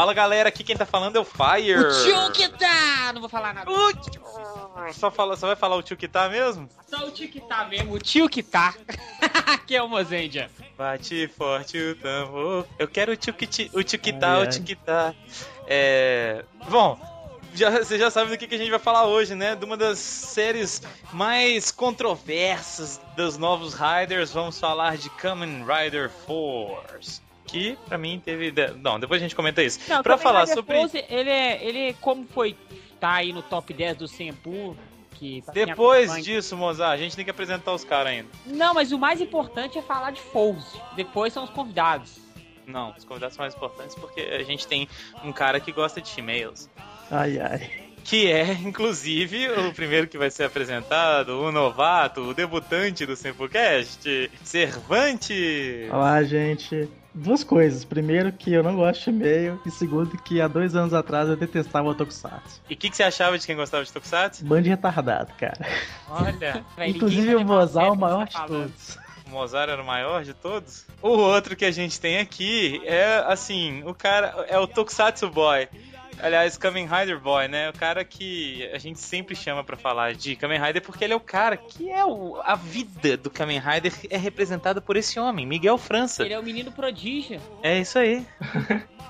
Fala galera, aqui quem tá falando é o Fire. O tio que tá! Não vou falar nada. O tio... Só, fala, só vai falar o tio que tá mesmo? Só o tio que tá mesmo, o tio que tá. aqui é o Mozendia. Bate forte o tambor. Eu quero o tio que, ti, o tio que tá, o tio que tá. É. Bom, já, você já sabe do que, que a gente vai falar hoje, né? De uma das séries mais controversas dos novos Riders. Vamos falar de Kamen Rider Force. Que pra mim teve. Não, depois a gente comenta isso. Kamen falar Rider sobre. Force, ele é. Ele, como foi. Tá aí no top 10 do Senpu. Depois disso, Mozart, a gente tem que apresentar os caras ainda. Não, mas o mais importante é falar de Fouse. Depois são os convidados. Não, os convidados são mais importantes porque a gente tem um cara que gosta de e-mails. Ai, ai. Que é, inclusive, o primeiro que vai ser apresentado, o novato, o debutante do Simplecast, Servante. Olá, gente. Duas coisas. Primeiro, que eu não gosto de e-mail. E segundo, que há dois anos atrás eu detestava o Tokusatsu. E o que, que você achava de quem gostava de Tokusatsu? Bando de retardado, cara. Olha. Inclusive o Mozart é o maior de todos. O Mozart era o maior de todos? O outro que a gente tem aqui é, assim, o cara é o Tokusatsu Boy. Aliás, Kamen Rider Boy, né? O cara que a gente sempre chama pra falar de Kamen Rider porque ele é o cara que é o, a vida do Kamen Rider é representada por esse homem, Miguel França. Ele é o menino prodígio. É isso aí.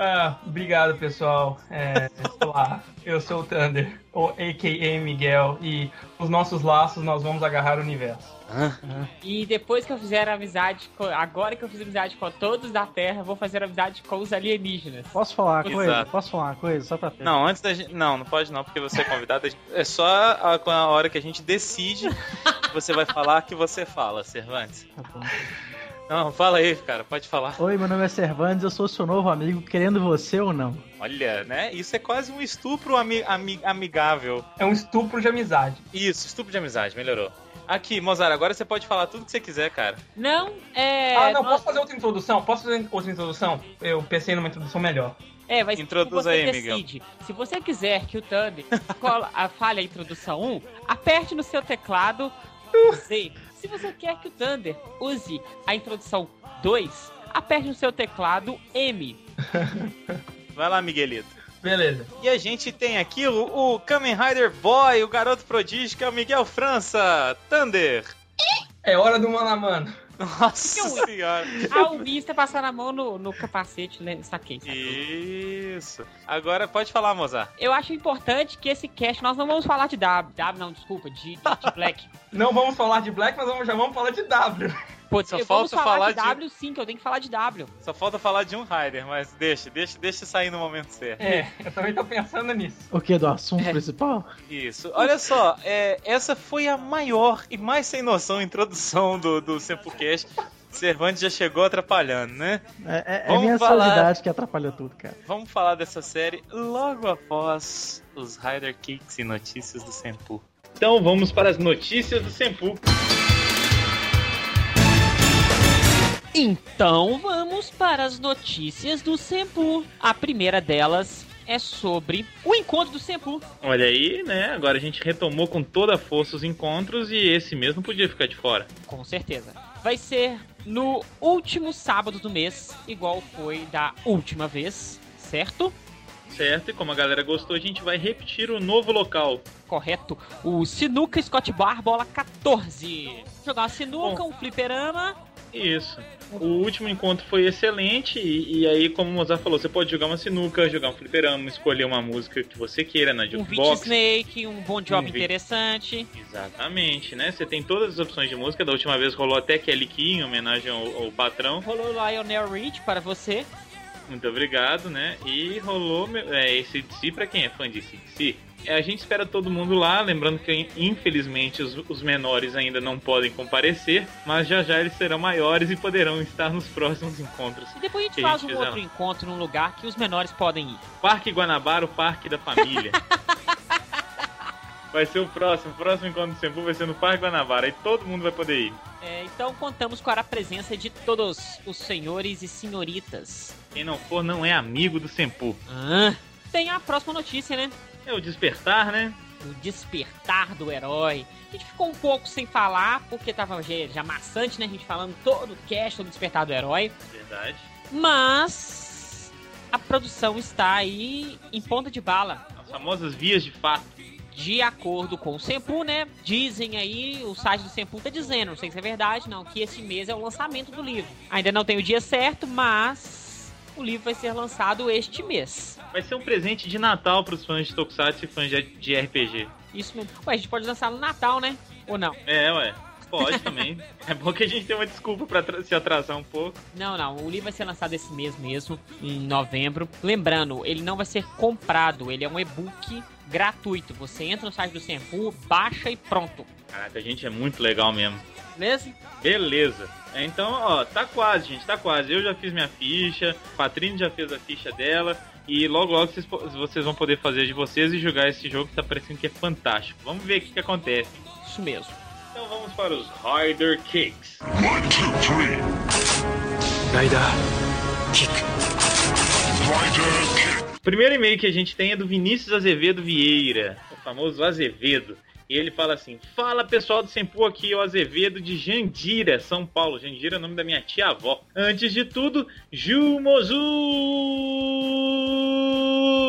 Ah, obrigado, pessoal. É, olá, eu sou o Thunder, ou a.k.a. Miguel, e os nossos laços nós vamos agarrar o universo. E depois que eu fizer amizade, com, agora que eu fiz amizade com todos da Terra, vou fazer amizade com os alienígenas. Posso falar uma coisa? Exato. Posso falar uma coisa? Só pra ter. Não, antes da gente. Não, não pode não, porque você é convidado. É só a, a hora que a gente decide que você vai falar que você fala, Cervantes. Tá bom. Não, fala aí, cara, pode falar. Oi, meu nome é Cervantes, eu sou seu novo amigo, querendo você ou não. Olha, né? Isso é quase um estupro ami- ami- amigável. É um estupro de amizade. Isso, estupro de amizade, melhorou. Aqui, Mozart, agora você pode falar tudo que você quiser, cara. Não, é. ah, não, nós- posso fazer outra introdução? Posso fazer outra introdução? Eu pensei numa introdução melhor. É, mas Introduz você aí, decide. Se você quiser que o Thunder cola- a- fale a introdução 1, aperte no seu teclado Z. Se você quer que o Thunder use a introdução 2, aperte no seu teclado M. Vai lá, Miguelito. Beleza. E a gente tem aqui o, o Kamen Rider Boy, o garoto prodígio, que é o Miguel França. Thunder. É hora do mano a mano. Nossa Que senhora. Ah, o Mister passar a mão no, no capacete, né? Saquei, saquei. Isso. Agora pode falar, Mozart. Eu acho importante que esse cast nós não vamos falar de W. W não, desculpa, de, de, de Black. Não vamos falar de Black, mas vamos- já vamos falar de W. Pô, Só eu- falta vamos falar, falar de de- W sim, que eu tenho que falar de W. Só falta falar de um Rider, mas deixa, deixa, deixa sair no momento certo. É, eu também tô pensando nisso. O que? Do assunto principal? Isso. Olha só, é, essa foi a maior e mais sem noção introdução do, do Sempocast. Cervantes já chegou atrapalhando, né? É, é, é minha falar- que atrapalha tudo, cara. Vamos falar dessa série logo após os Rider Kicks e notícias do Senpu. Então vamos para as notícias do Senpu. Então vamos para as notícias do Sempu. A primeira delas é sobre o encontro do Sempu. Olha aí, né? Agora a gente retomou com toda a força os encontros e esse mesmo podia ficar de fora. Com certeza. Vai ser no último sábado do mês, igual foi da última vez, certo? Certo? E como a galera gostou, a gente vai repetir o novo local. Correto. O Sinuca Scott Bar Bola 14. Jogar uma sinuca, um fliperama. Isso. O último encontro foi excelente e, e aí, como o Mozart falou, você pode jogar uma sinuca, jogar um fliperama, escolher uma música que você queira na Um Beat jukebox. Snake, um bom job Um interessante. Exatamente, né? Você tem todas as opções de música. Da última vez rolou até Kelly Key em homenagem ao, ao patrão. Rolou Lionel Rich para você. Muito obrigado, né? E rolou meu- é, esse DC pra quem é fã de DC. É, a gente espera todo mundo lá, lembrando que infelizmente os, os menores ainda não podem comparecer, mas já já eles serão maiores e poderão estar nos próximos encontros. E depois a gente Que a faz gente um fizer outro encontro num lugar que os menores podem ir. Parque Guanabara, o Parque da Família. vai ser o próximo, o próximo encontro do Sempu vai ser no Parque Guanabara e todo mundo vai poder ir. É, então contamos com a presença de todos os senhores e senhoritas. Quem não for não é amigo do Sempu. Ah. Tem a próxima notícia, né? É o despertar, né? O despertar do herói. A gente ficou um pouco sem falar, porque tava já, já maçante, né? A gente falando todo o cast sobre o despertar do herói. Verdade. Mas a produção está aí em ponta de bala. As famosas vias de fato. De acordo com o Sempu, né? Dizem aí, o site do Sempu tá dizendo, não sei se é verdade, não, que esse mês é o lançamento do livro. Ainda não tem o dia certo, mas o livro vai ser lançado este mês. Vai ser um presente de Natal para os fãs de Tokusatsu e fãs de RPG. Isso mesmo. Ué, a gente pode lançar no Natal, né? Ou não? É, ué. Pode também. é bom que a gente tenha uma desculpa para se atrasar um pouco. Não, não. O livro vai ser lançado esse mês mesmo, em novembro. Lembrando, ele não vai ser comprado. Ele é um e-book gratuito. Você entra no site do Senpu, baixa e pronto. Caraca, a gente é muito legal mesmo. Beleza? Beleza. Então, ó, tá quase, gente, tá quase. Eu já fiz minha ficha, a Patrícia já fez a ficha dela. E logo, logo vocês, vocês vão poder fazer de vocês e jogar esse jogo que tá parecendo que é fantástico. Vamos ver o que, que acontece. Isso mesmo. Então vamos para os Rider Kicks. One, two, three. Rider Kick. Rider kick. O primeiro e-mail que a gente tem é do Vinícius Azevedo Vieira, o famoso Azevedo. E ele fala assim: Fala pessoal do Sempu aqui, é o Azevedo de Jandira, São Paulo. Jandira é o nome da minha tia-avó. Antes de tudo, Jumozu!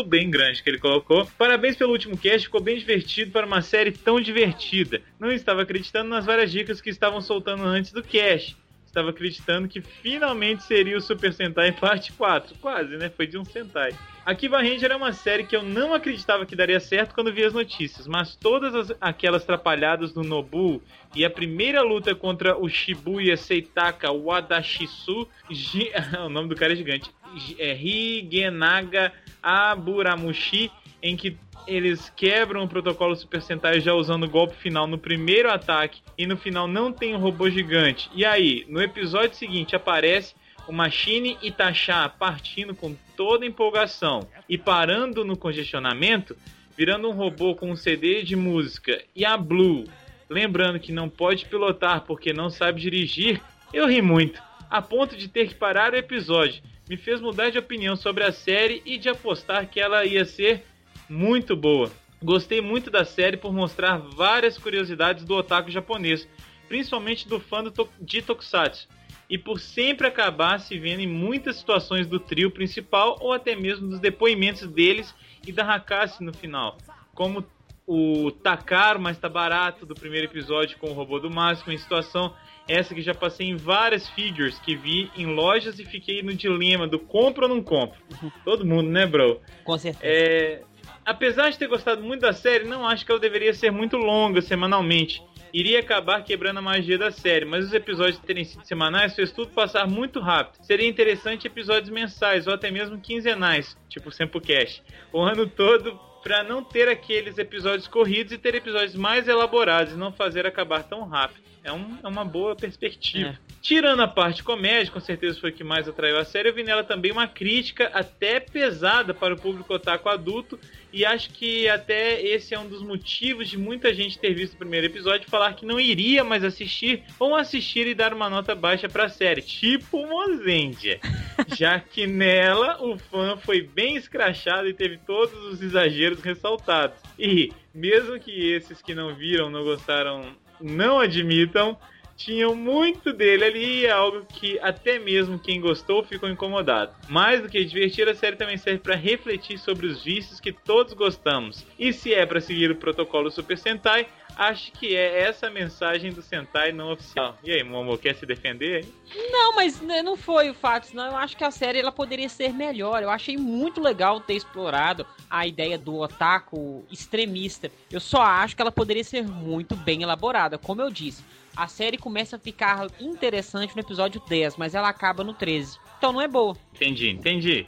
Bem grande que ele colocou. Parabéns pelo último cast, ficou bem divertido para uma série tão divertida. Não estava acreditando nas várias dicas que estavam soltando antes do cast. Estava acreditando que finalmente seria o Super Sentai parte 4. Quase, né? Foi de um Sentai. Akiba Ranger é uma série que eu não acreditava que daria certo quando vi as notícias, mas todas as, aquelas trapalhadas do Nobu e a primeira luta contra o Shibuya Seitaka Wadashisu, Gi- o nome do cara é gigante, Gi- é Higenaga Aburamushi, em que eles quebram o protocolo Super Sentai já usando o golpe final no primeiro ataque e no final não tem um robô gigante. E aí, no episódio seguinte aparece o Machine Itachi partindo com toda empolgação e parando no congestionamento, virando um robô com um CD de música e a Blue, lembrando que não pode pilotar porque não sabe dirigir, eu ri muito, a ponto de ter que parar o episódio. Me fez mudar de opinião sobre a série e de apostar que ela ia ser muito boa. Gostei muito da série por mostrar várias curiosidades do otaku japonês, principalmente do fã do to- de Tokusatsu, e por sempre acabar se vendo em muitas situações do trio principal ou até mesmo dos depoimentos deles e da Hakase no final, como o Takaro, mas tá barato do primeiro episódio com o robô do máximo, em situação essa que já passei em várias figures que vi em lojas e fiquei no dilema do compro ou não compro. Todo mundo, né, bro? Com certeza. É, apesar de ter gostado muito da série, não acho que ela deveria ser muito longa semanalmente. Iria acabar quebrando a magia da série, mas os episódios terem sido semanais fez tudo passar muito rápido. Seria interessante episódios mensais ou até mesmo quinzenais, tipo Sempocast, o ano todo para não ter aqueles episódios corridos e ter episódios mais elaborados e não fazer acabar tão rápido. É, um- é uma boa perspectiva. É. Tirando a parte comédia, com certeza foi o que mais atraiu a série, eu vi nela também uma crítica até pesada para o público otaku adulto, e acho que até esse é um dos motivos de muita gente ter visto o primeiro episódio e falar que não iria mais assistir, ou assistir e dar uma nota baixa para a série, tipo Mozendia. Já que nela o fã foi bem escrachado e teve todos os exageros ressaltados. E, mesmo que esses que não viram, não gostaram, não admitam, tinham muito dele ali é algo que até mesmo quem gostou ficou incomodado. Mais do que divertir, a série também serve para refletir sobre os vícios que todos gostamos. E se é para seguir o protocolo Super Sentai, acho que é essa a mensagem do Sentai não oficial. E aí, Momo, quer se defender? Não, mas né, não foi o fato, senão eu acho que a série ela poderia ser melhor. Eu achei muito legal ter explorado a ideia do otaku extremista. Eu só acho que ela poderia ser muito bem elaborada, como eu disse. A série começa a ficar interessante no episódio 10, mas ela acaba no 13. Então não é boa. Entendi, entendi.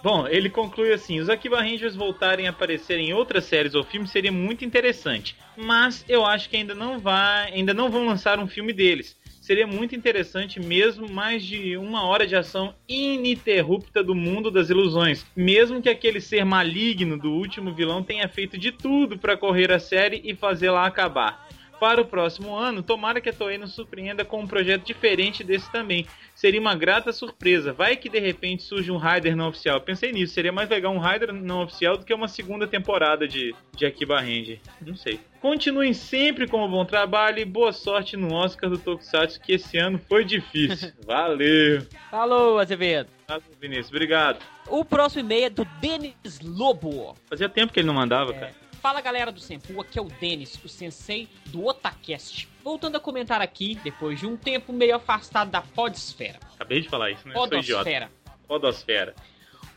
Bom, ele conclui assim: os Akiba Rangers voltarem a aparecer em outras séries ou filmes seria muito interessante, mas eu acho que ainda não vai, ainda não vão lançar um filme deles. Seria muito interessante mesmo mais de uma hora de ação ininterrupta do mundo das ilusões, mesmo que aquele ser maligno do último vilão tenha feito de tudo para correr a série e fazê-la acabar. Para o próximo ano, tomara que a Toei nos surpreenda com um projeto diferente desse também. Seria uma grata surpresa. Vai que de repente surge um Rider não oficial. Eu pensei nisso, seria mais legal um Rider não oficial do que uma segunda temporada de, de Akiba Ranger. Não sei. Continuem sempre com o bom trabalho e boa sorte no Oscar do Tokusatsu, que esse ano foi difícil. Valeu! Falou, Azevedo. Valeu, Vinícius, obrigado. O próximo e-mail é do Denis Lobo. Fazia tempo que ele não mandava, É. cara. Fala galera do Senpu, aqui é o Denis, o sensei do Otacast. Voltando a comentar aqui, depois de um tempo meio afastado da podesfera. Acabei de falar isso, né? Podosfera. Podosfera.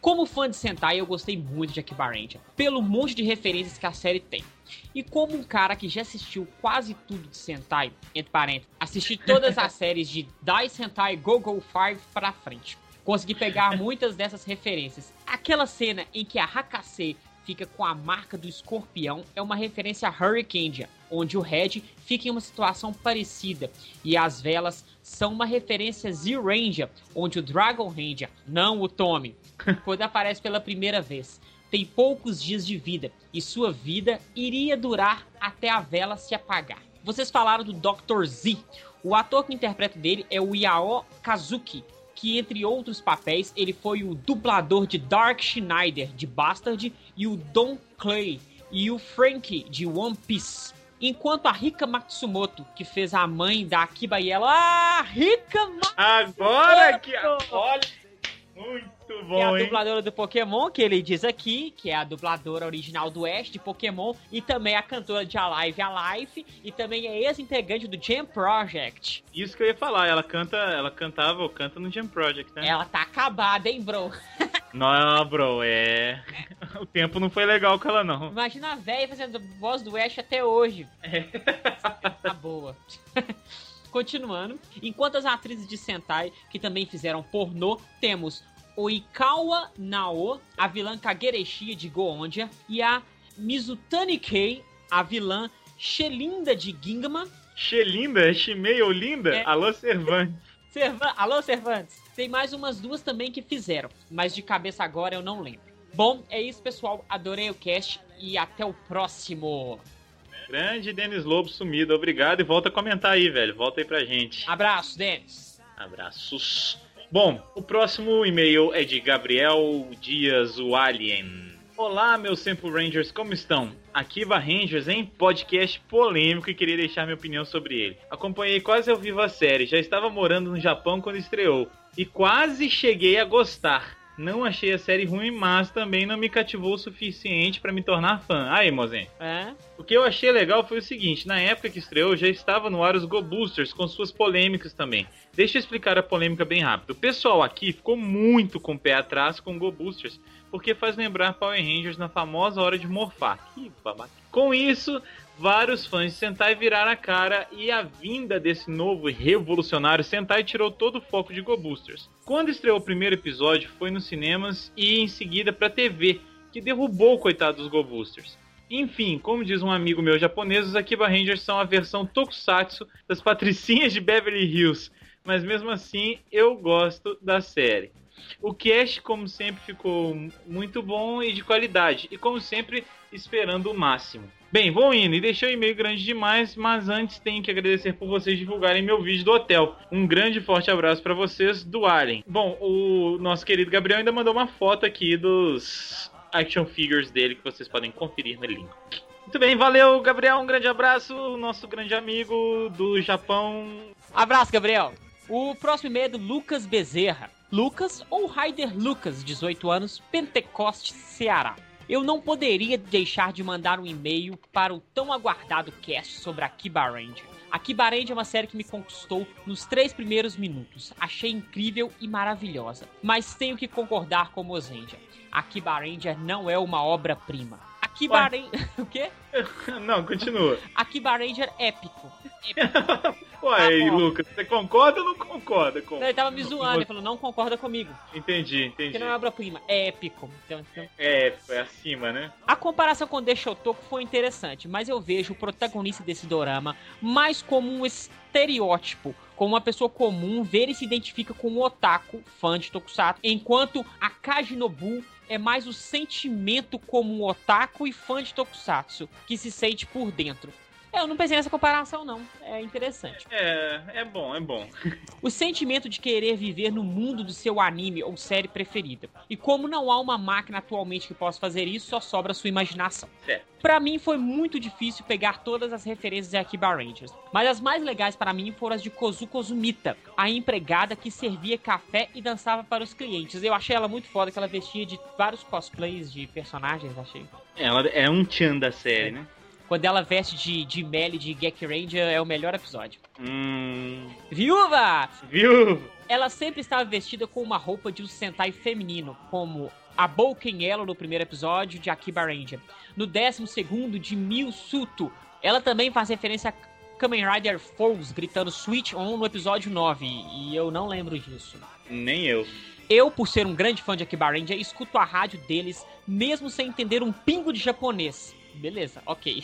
Como fã de Sentai, eu gostei muito de Akiba Ranger, pelo monte de referências que a série tem. E como um cara que já assistiu quase tudo de Sentai, entre parênteses, assisti todas as séries de Dai Sentai Go-Go 5 pra frente. Consegui pegar muitas dessas referências. Aquela cena em que a Hakase fica com a marca do escorpião é uma referência a Hurricane, onde o Red fica em uma situação parecida. E as velas são uma referência a Z-Ranger, onde o Dragon Ranger, não o Tommy, quando aparece pela primeira vez, tem poucos dias de vida e sua vida iria durar até a vela se apagar. Vocês falaram do Dr. Z. O ator que interpreta dele é o Yao Kazuki, que entre outros papéis ele foi o dublador de Dark Schneider de Bastard e o Don Clay e o Frank de One Piece. Enquanto a Rika Matsumoto, que fez a mãe da Akiba Yellow, ah, Rika Matsumoto! Agora que. Olha! Muito que é a bom, hein? dubladora do Pokémon, que ele diz aqui, que é a dubladora original do Ash de Pokémon, e também a cantora de Alive Alive, e também é ex-integrante do Jam Project. Isso que eu ia falar, ela canta, ela cantava ou canta no Jam Project, né? Ela tá acabada, hein, bro? Não, bro, é. O tempo não foi legal com ela, não. Imagina a véia fazendo voz do Ash até hoje. Tá boa. Continuando, enquanto as atrizes de Sentai, que também fizeram pornô, temos Oikawa Nao, a vilã Kagereshi de Goondia, e a Mizutani Kei, a vilã Shelinda de Gingama. Xelinda, Shimei ou Linda? É. Alô, Cervantes. Servan... Alô, Cervantes! Tem mais umas duas também que fizeram, mas de cabeça agora eu não lembro. Bom, é isso, pessoal. Adorei o cast e até o próximo. Grande Denis Lobo sumido, obrigado e volta a comentar aí, velho. Volta aí pra gente. Abraço, Denis. Abraços. Bom, o próximo e-mail é de Gabriel Dias, o Alien. Olá, meus Sample Rangers, como estão? Akiva Rangers em podcast polêmico e queria deixar minha opinião sobre ele. Acompanhei quase ao vivo a série, já estava morando no Japão quando estreou e quase cheguei a gostar. Não achei a série ruim, mas também não me cativou o suficiente para me tornar fã. Aí, mozinho. É? O que eu achei legal foi o seguinte: na época que estreou, já estava no ar os Go Boosters, com suas polêmicas também. Deixa eu explicar a polêmica bem rápido. O pessoal aqui ficou muito com o pé atrás com Go Boosters, porque faz lembrar Power Rangers na famosa hora de morfar. Que babaca. Com isso, vários fãs de Sentai viraram a cara e a vinda desse novo e revolucionário Sentai tirou todo o foco de Go Boosters. Quando estreou o primeiro episódio, foi nos cinemas e em seguida pra TV, que derrubou o coitado dos Go Boosters. Enfim, como diz um amigo meu japonês, os Akiba Rangers são a versão tokusatsu das patricinhas de Beverly Hills, mas mesmo assim eu gosto da série. O cast, como sempre, ficou muito bom e de qualidade, e como sempre, esperando o máximo. Bem, vou indo e deixei o e-mail grande demais, mas antes tenho que agradecer por vocês divulgarem meu vídeo do hotel. Um grande forte abraço para vocês do Alien. Bom, o nosso querido Gabriel ainda mandou uma foto aqui dos action figures dele que vocês podem conferir no link. Muito bem, valeu, Gabriel. Um grande abraço, nosso grande amigo do Japão. Abraço, Gabriel. O próximo e-mail é do Lucas Bezerra. Lucas ou Raider Lucas, 18 anos, Pentecoste, Ceará. Eu não poderia deixar de mandar um e-mail para o tão aguardado cast sobre a Kiba Ranger. A Kiba Ranger é uma série que me conquistou nos três primeiros minutos. Achei incrível e maravilhosa. Mas tenho que concordar com o Mozenja. A Kiba Ranger não é uma obra-prima. A Kiba Ué. Ranger... o quê? Não, continua. A Kiba Ranger épico. épico. Uai, bom. Lucas, você concorda ou não concorda com. Ele tava me zoando, ele falou, não concorda comigo. Entendi, entendi. Porque não é obra-prima, é épico. Então, então- É, foi acima, né? A comparação com The Shotoku foi interessante, mas eu vejo o protagonista desse dorama mais como um estereótipo, como uma pessoa comum ver e se identifica com um otaku, fã de Tokusatsu, enquanto a Kajinobu é mais o sentimento como um otaku e fã de Tokusatsu, que se sente por dentro. É, eu não pensei nessa comparação, não. É interessante. É, é bom, é bom. O sentimento de querer viver no mundo do seu anime ou série preferida. E como não há uma máquina atualmente que possa fazer isso, só sobra a sua imaginação. Certo. Pra mim foi muito difícil pegar todas as referências de Akiba Rangers, mas as mais legais para mim foram as de Kozuko Zumita, a empregada que servia café e dançava para os clientes. Eu achei ela muito foda, que ela vestia de vários cosplays de personagens, achei. Ela é um tchan da série, né? Quando ela veste de, de Melly de Gek Ranger é o melhor episódio. Hum. Viúva! Viu? Ela sempre estava vestida com uma roupa de um Sentai feminino, como a Bouken Yellow no primeiro episódio de Akiba Ranger. No décimo segundo, de Mil Suto. Ela também faz referência a Kamen Rider Foes gritando Switch On no episódio 9, e eu não lembro disso. Nem eu. Eu, por ser um grande fã de Akiba Ranger, escuto a rádio deles, mesmo sem entender um pingo de japonês. Beleza, ok.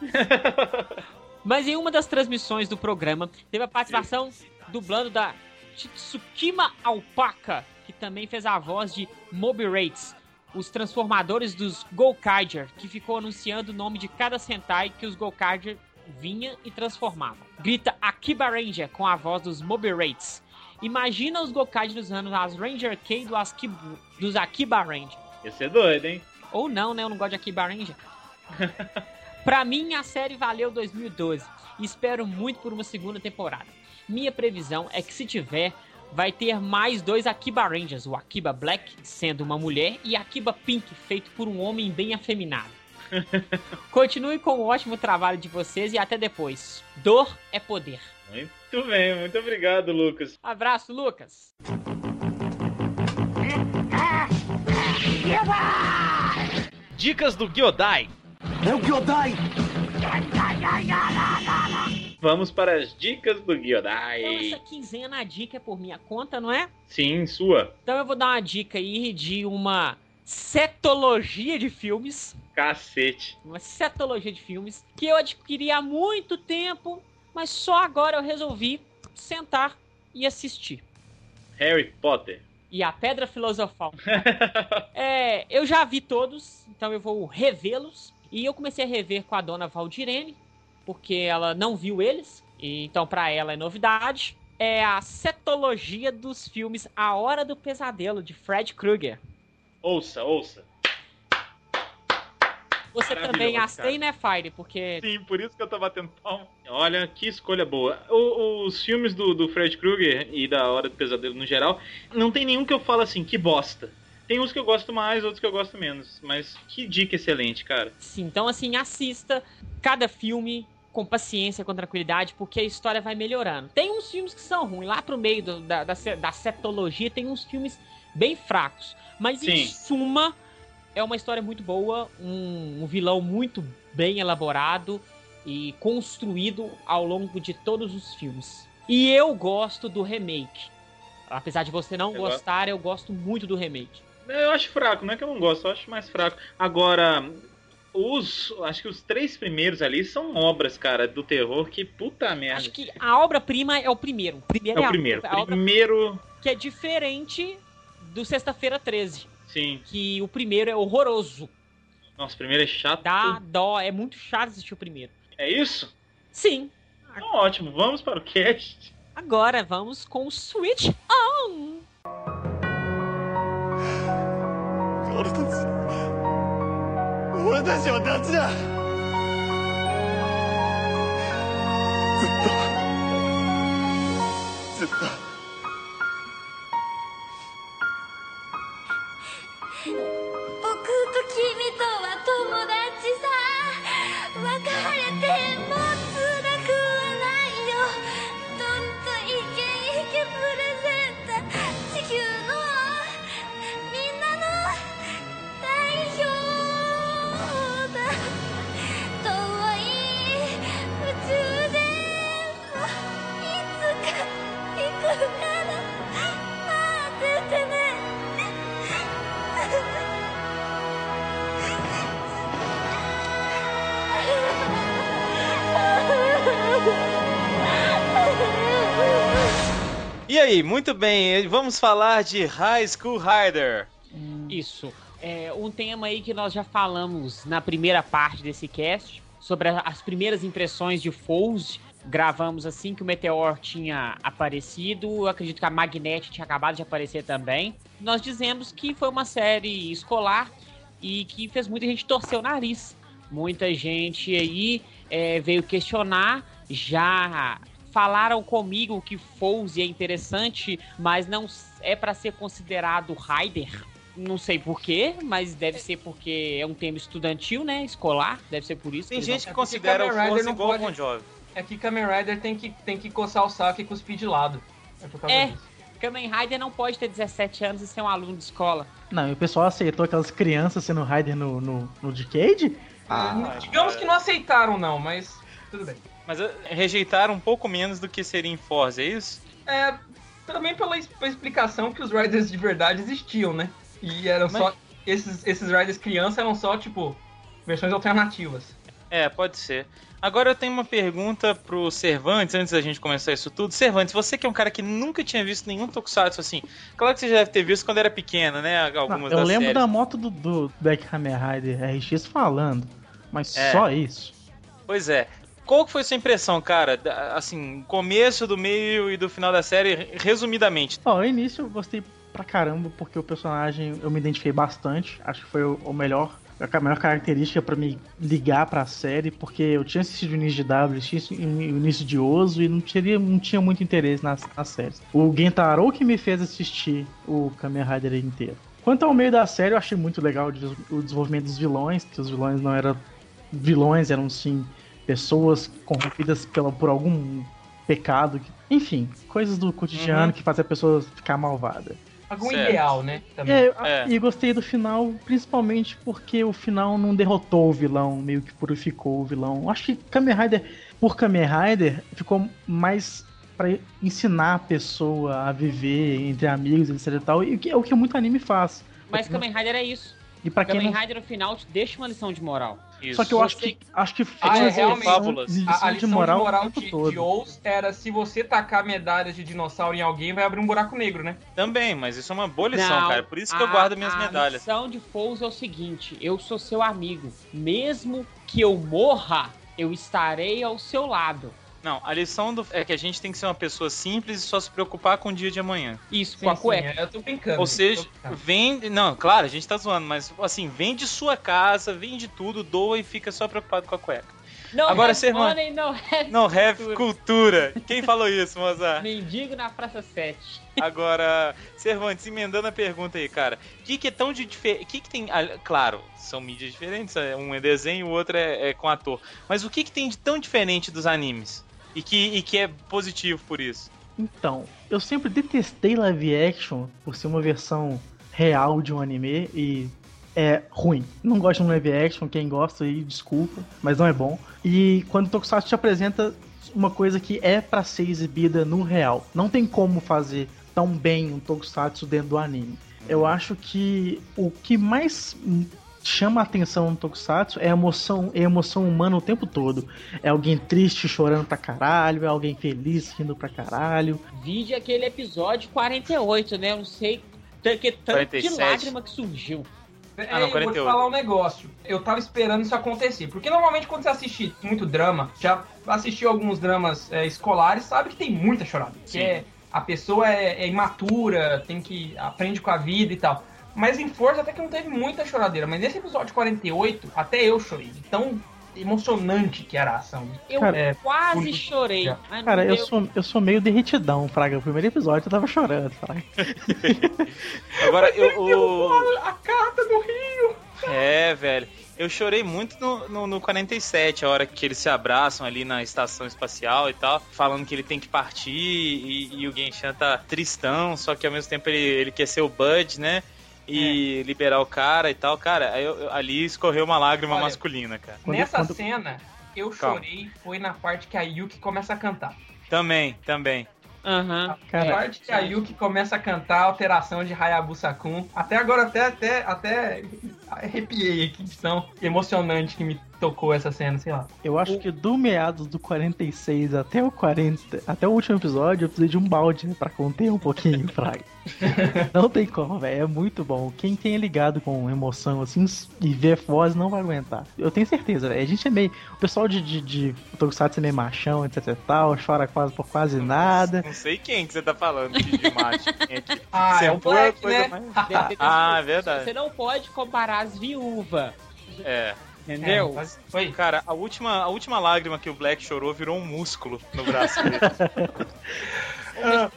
Mas em uma das transmissões do programa, teve a participação dublando da Tsukima Alpaca, que também fez a voz de Moby Rates, os transformadores dos Gokaiger, que ficou anunciando o nome de cada Sentai que os Gokaiger vinha e transformava. Grita Akiba Ranger com a voz dos Moby Rates. Imagina os Gokaiger usando as Ranger K do dos Akiba Ranger. Ia ser doido, hein? Ou não, né? Eu não gosto de Akiba Ranger. Pra mim, a série valeu 2012 e espero muito por uma segunda temporada. Minha previsão é que se tiver, vai ter mais dois Akiba Rangers, o Akiba Black, sendo uma mulher, e Akiba Pink, feito por um homem bem afeminado. Continue com o ótimo trabalho de vocês e até depois. Dor é poder. Muito bem, muito obrigado, Lucas. Abraço, Lucas. Dicas do Gyodai. Vamos para as dicas do Então, Gyodai. essa quinzena a dica é por minha conta, não é? Sim, sua. Então eu vou dar uma dica aí de uma setologia de filmes. Cacete. Uma setologia de filmes que eu adquiri há muito tempo, mas só agora eu resolvi sentar e assistir. Harry Potter. E a Pedra Filosofal. É, eu já vi todos, então eu vou revê-los. E eu comecei a rever com a dona Valdirene, porque ela não viu eles, e então pra ela é novidade. É a setologia dos filmes A Hora do Pesadelo, de Fred Krueger. Ouça, ouça. Você também assei, né, Fire? Porque Sim, por isso que eu tô batendo palma. Olha, que escolha boa. O- os filmes do, do Fred Krueger e da Hora do Pesadelo no geral, não tem nenhum que eu falo assim, que bosta. Tem uns que eu gosto mais, outros que eu gosto menos. Mas que dica excelente, cara. Sim, então assim, assista cada filme com paciência, com tranquilidade, porque a história vai melhorando. Tem uns filmes que são ruins, lá pro meio do- da, da, da setologia tem uns filmes bem fracos. Mas em Sim. suma, é uma história muito boa, um, um vilão muito bem elaborado e construído ao longo de todos os filmes. E eu gosto do remake. Apesar de você não Eu gosto. gostar, eu gosto muito do remake. Eu acho fraco, não é que eu não gosto, eu acho mais fraco. Agora, os. Acho que os três primeiros ali são obras, cara, do terror que puta merda. Acho que a obra-prima é o primeiro. Primeiro é é, o a- primeiro. a obra Primeiro. que é diferente do Sexta-feira 13. Sim. Que o primeiro é horroroso. Nossa, o primeiro é chato. Dá dó, é muito chato assistir o primeiro. É isso? Sim. Então, ótimo, vamos para o cast. Agora vamos com o Switch On. 俺たちはダチだ。ずっと。ずっと。Aí, muito bem, vamos falar de High School Rider. Isso. É um tema aí que nós já falamos na primeira parte desse cast sobre as primeiras impressões de Foles. Gravamos assim que o Meteor tinha aparecido. Eu acredito que a Magnetic tinha acabado de aparecer também. Nós dizemos que foi uma série escolar e que fez muita gente torcer o nariz. Muita gente aí é, veio questionar, já falaram comigo que Foles é interessante, mas não é para ser considerado Raider. Não sei porquê, mas deve ser porque é um tema estudantil, né? Escolar, deve ser por isso. Tem gente não- que considera o Kamen Rider Forza não igual pode- Bon Jovi. É que Kamen Rider tem que, tem que coçar o saco e cuspir de lado. É por causa É. disso. Kamen Rider não pode ter 17 anos e ser um aluno de escola. Não, e o pessoal aceitou aquelas crianças sendo Raider no, no, no Decade? É, Digamos que não aceitaram, não, mas tudo bem. Mas eh, rejeitaram um pouco menos do que seria em Forza, é isso? É, também pela explicação que os Riders de verdade existiam, né? E eram Mas- só. Esses, esses Riders criança eram só, tipo, versões alternativas. É, pode ser. Agora eu tenho uma pergunta pro Cervantes, antes da gente começar isso tudo. Cervantes, você que é um cara que nunca tinha visto nenhum Tokusatsu assim. Claro que você já deve ter visto quando era pequeno, né? Não, Algumas eu das lembro séries. da moto do, do Black Kamen Rider RX falando, mas É. só isso. Pois é. Qual que foi a sua impressão, cara? Assim, começo, do meio e do final da série, resumidamente. Ó, o início eu gostei pra caramba, porque o personagem eu me identifiquei bastante. Acho que foi o, melhor, a melhor característica pra me ligar pra série, porque eu tinha assistido o início de W, assistido o início de Ozo e não, teria, não tinha muito interesse nas, nas séries. O Gentaro que me fez assistir o Kamen Rider inteiro. Quanto ao meio da série, eu achei muito legal o desenvolvimento dos vilões, que os vilões não eram vilões, eram sim pessoas corrompidas pela, por algum pecado. que- Enfim, coisas do cotidiano Uhum. que fazem a pessoa ficar malvada. Algum Certo. ideal, né? Também. É, É. E gostei do final, principalmente porque o final não derrotou o vilão, meio que purificou o vilão. Acho que Kamen Rider, por Kamen Rider, ficou mais pra ensinar a pessoa a viver entre amigos, etc e tal, e o que é o que muito anime faz. Mas Kamen Rider é isso. E para quem Kamen não... Rider no final te deixa uma lição de moral. Isso. Só que eu acho que acho que Ah, é, realmente. Fábulas. lição A, a lição de moral, de, todo. de Oz era se você tacar medalhas de dinossauro em alguém, vai abrir um buraco negro, né? Também, mas isso é uma boa lição, Não, cara. Por isso que eu a- guardo minhas a medalhas. lição de Foles é o seguinte: eu sou seu amigo. Mesmo que eu morra, eu estarei ao seu lado. Não, a lição do... é que a gente tem que ser uma pessoa simples e só se preocupar com o dia de amanhã. Isso, Sim, com a sim, cueca. é, eu tô brincando. Ou seja, brincando. vende. Não, claro, a gente tá zoando, mas assim, vende sua casa, vende tudo, doa e fica só preocupado com a cueca. Não Agora, Servan- money, não have Não, have cultura. Quem falou isso, Mozart? Mendigo na Praça 7. Agora, Cervantes, emendando a pergunta aí, cara. O que, que é tão de diferente. que, que tem. ah, Claro, são mídias diferentes, é, um é desenho, o outro é, é com ator. Mas o que, que tem de tão diferente dos animes? E que, e que é positivo por isso? Então, eu sempre detestei live action por ser uma versão real de um anime e é ruim. Não gosto de um live action, quem gosta aí, desculpa, mas não é bom. E quando o Tokusatsu te apresenta uma coisa que é pra ser exibida no real, não tem como fazer tão bem um Tokusatsu dentro do anime. Eu acho que o que mais chama a atenção no Tokusatsu é a emoção, é emoção humana o tempo todo. É alguém triste chorando pra caralho, é alguém feliz rindo pra caralho. Vide aquele episódio 48, né? Eu não sei que tanto 47. de lágrima que surgiu. Ah, não, eu vou te 48. falar um negócio. Eu tava esperando isso acontecer. Porque normalmente quando você assiste muito drama, já assistiu alguns dramas é, escolares, sabe que tem muita chorada. Sim. Que é, a pessoa é, é imatura, tem que aprende com a vida e tal. Mas em Forza até que não teve muita choradeira. Mas nesse episódio 48, até eu chorei. de Tão emocionante que era a ação. Eu Cara, é, quase chorei. Não Cara, eu sou, eu sou meio derretidão, Fraga. O primeiro episódio eu tava chorando, Fraga. Agora, eu. o- A carta do Rio! É, velho. Eu chorei muito no, no, no 47, a hora que eles se abraçam ali na estação espacial e tal, falando que ele tem que partir e, e o Genshan tá tristão, só que ao mesmo tempo ele, ele quer ser o Bud, né? E liberar o cara e tal. Cara, aí eu- ali escorreu uma lágrima Olha, masculina, cara. Quando- Nessa quando- cena, eu Calma. chorei, foi na parte que a Yuki começa a cantar. Também, também. Aham. A Cara, parte que a Yuki começa a cantar a alteração de Hayabusa-kun. Até agora, até, até, até arrepiei aqui, de tão emocionante que me tocou essa cena, sei lá. Eu acho que do meados do 46 até o 40, até o último episódio, eu precisei de um balde né, pra conter um pouquinho, Fraga. não tem como, velho. É muito bom. Quem tem ligado com emoção assim e vê Foz não vai aguentar. Eu tenho certeza, velho. A gente é meio. O pessoal de, de, de Tokusatsu é meio machão, etc e tal, chora quase por quase nada. Não sei quem que você tá falando de, de macho. Quem é que- Ah, é o Sentou Black, né? mais- Você- Ah, é verdade. Você não pode comparar as viúvas, É. entendeu? É, mas foi. Cara, a última, a última lágrima que o Black chorou virou um músculo no braço dele.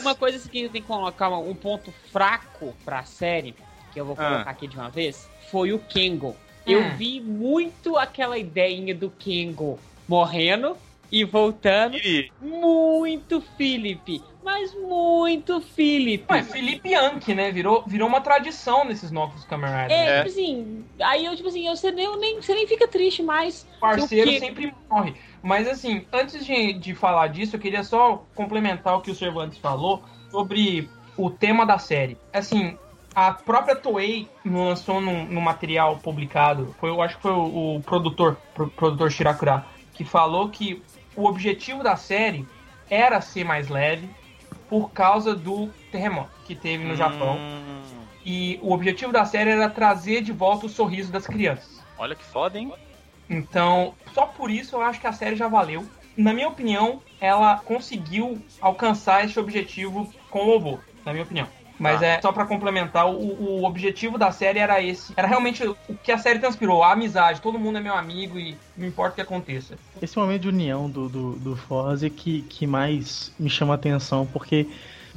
Uma coisa assim que tem que colocar um ponto fraco pra série, que eu vou Ah. colocar aqui de uma vez, foi o Kengo. Eu Hum. vi muito aquela ideinha do Kengo morrendo e voltando. E Muito Felipe, mas muito Felipe. Ué, Felipe Yankee, né? Virou, virou uma tradição nesses novos Riders. É, tipo assim, aí eu, tipo assim, eu, você, nem, nem, você nem fica triste mais. O parceiro que- sempre morre. Mas assim, antes de, de falar disso, eu queria só complementar o que o Cervantes falou sobre o tema da série. Assim, a própria Toei lançou num, num material publicado, foi, eu acho que foi o, o produtor, pro, produtor Shirakura, que falou que o objetivo da série era ser mais leve por causa do terremoto que teve no Japão. Hum, E o objetivo da série era trazer de volta o sorriso das crianças. olha que foda, hein? Então, só por isso eu acho que a série já valeu. Na minha opinião, ela conseguiu alcançar esse objetivo com o robô, na minha opinião. Mas Tá. é só pra complementar, o, o objetivo da série era esse. Era realmente o que a série transpirou, a amizade. Todo mundo é meu amigo e não importa o que aconteça. Esse momento de união do, do, do Foz é que, que mais me chama a atenção, porque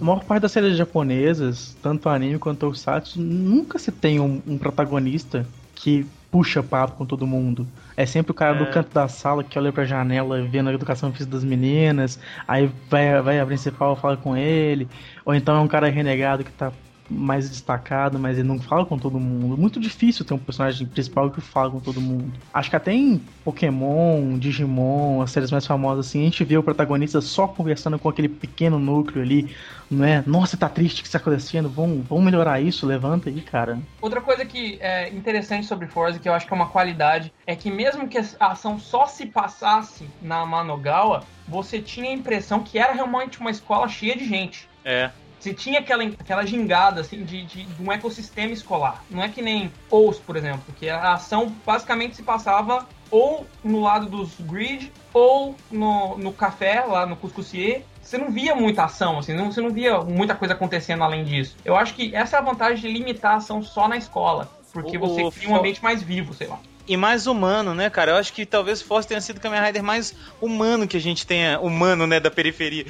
a maior parte das séries japonesas, tanto anime quanto tokusatsu, nunca se tem um, um protagonista que puxa papo com todo mundo. É sempre o cara É. do canto da sala que olha pra janela vendo a educação física das meninas, aí vai, vai a principal fala com ele, ou então é um cara renegado que tá mais destacado, mas ele não fala com todo mundo. Muito difícil ter um personagem principal que fala com todo mundo. Acho que até em Pokémon, Digimon, as séries mais famosas assim, a gente vê o protagonista só conversando com aquele pequeno núcleo ali, não é? Nossa, tá triste o que está acontecendo, vamos, vamos melhorar isso, levanta aí, cara. Outra coisa que é interessante sobre Forza, que eu acho que é uma qualidade, é que mesmo que a ação só se passasse na Manogawa, você tinha a impressão que era realmente uma escola cheia de gente. É. Você tinha aquela, aquela gingada, assim, de, de, de um ecossistema escolar. Não é que nem Ous, por exemplo, que a ação basicamente se passava ou no lado dos grid, ou no, no café, lá no Cuscussier. Você não via muita ação, assim, não, você não via muita coisa acontecendo além disso. Eu acho que essa é a vantagem de limitar a ação só na escola. Porque O- você o cria um ambiente mais vivo, sei lá. E mais humano, né, cara? Eu acho que talvez Force tenha sido o Kamen Rider mais humano que a gente tenha. Humano, né, da periferia.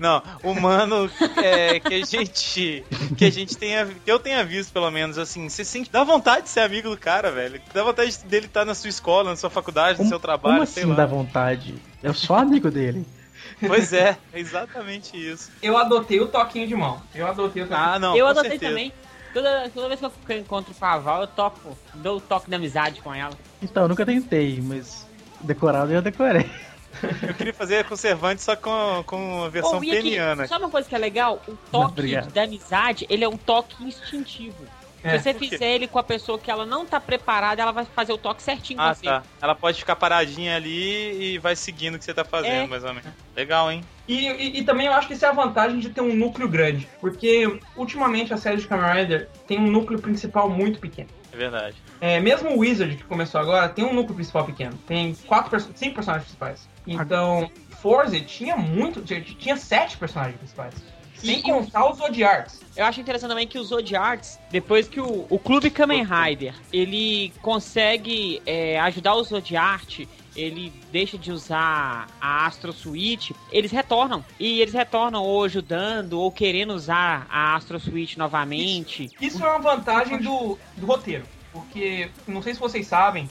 Não, humano é, que a gente. Que a gente tenha. Que eu tenha visto, pelo menos, assim. Você sente. Dá vontade de ser amigo do cara, velho. Dá vontade dele estar na sua escola, na sua faculdade, no Como, seu trabalho, como sei assim lá. dá vontade? Eu sou amigo dele. Pois é, é exatamente isso. Eu adotei o toquinho de mão. Eu adotei o toquinho. Ah, não. eu com adotei certeza. também. Toda, toda vez que eu encontro com a Val, eu toco, dou o toque da amizade com ela. Então, eu nunca tentei, mas decorado eu já decorei. Eu queria fazer conservante só com, com a versão Ou, e aqui, peniana. sabe uma coisa que é legal? O toque obrigado. da amizade, ele é um toque instintivo. É, Se você fizer ele com a pessoa que ela não tá preparada, ela vai fazer o toque certinho Ah, com você. tá. Ela pode ficar paradinha ali e vai seguindo o que você tá fazendo, É. mais ou menos. Legal, hein? E, e- e também eu acho que isso é a vantagem de ter um núcleo grande. Porque ultimamente a série de Kamen Rider tem um núcleo principal muito pequeno. É verdade. É, mesmo o Wizard, que começou agora, tem um núcleo principal pequeno. Tem quatro, cinco personagens principais. Então, Forza tinha muito. Tinha, sete personagens principais. Sem contar os Zodiarts. Eu acho interessante também que o Zodiarts, depois que o, o Clube Kamen Rider, ele consegue é, ajudar o Zodiart, ele deixa de usar a Astro Switch, eles retornam. E eles retornam ou ajudando ou querendo usar a Astro Switch novamente. Isso é uma vantagem do, do roteiro. Porque, não sei se vocês sabem,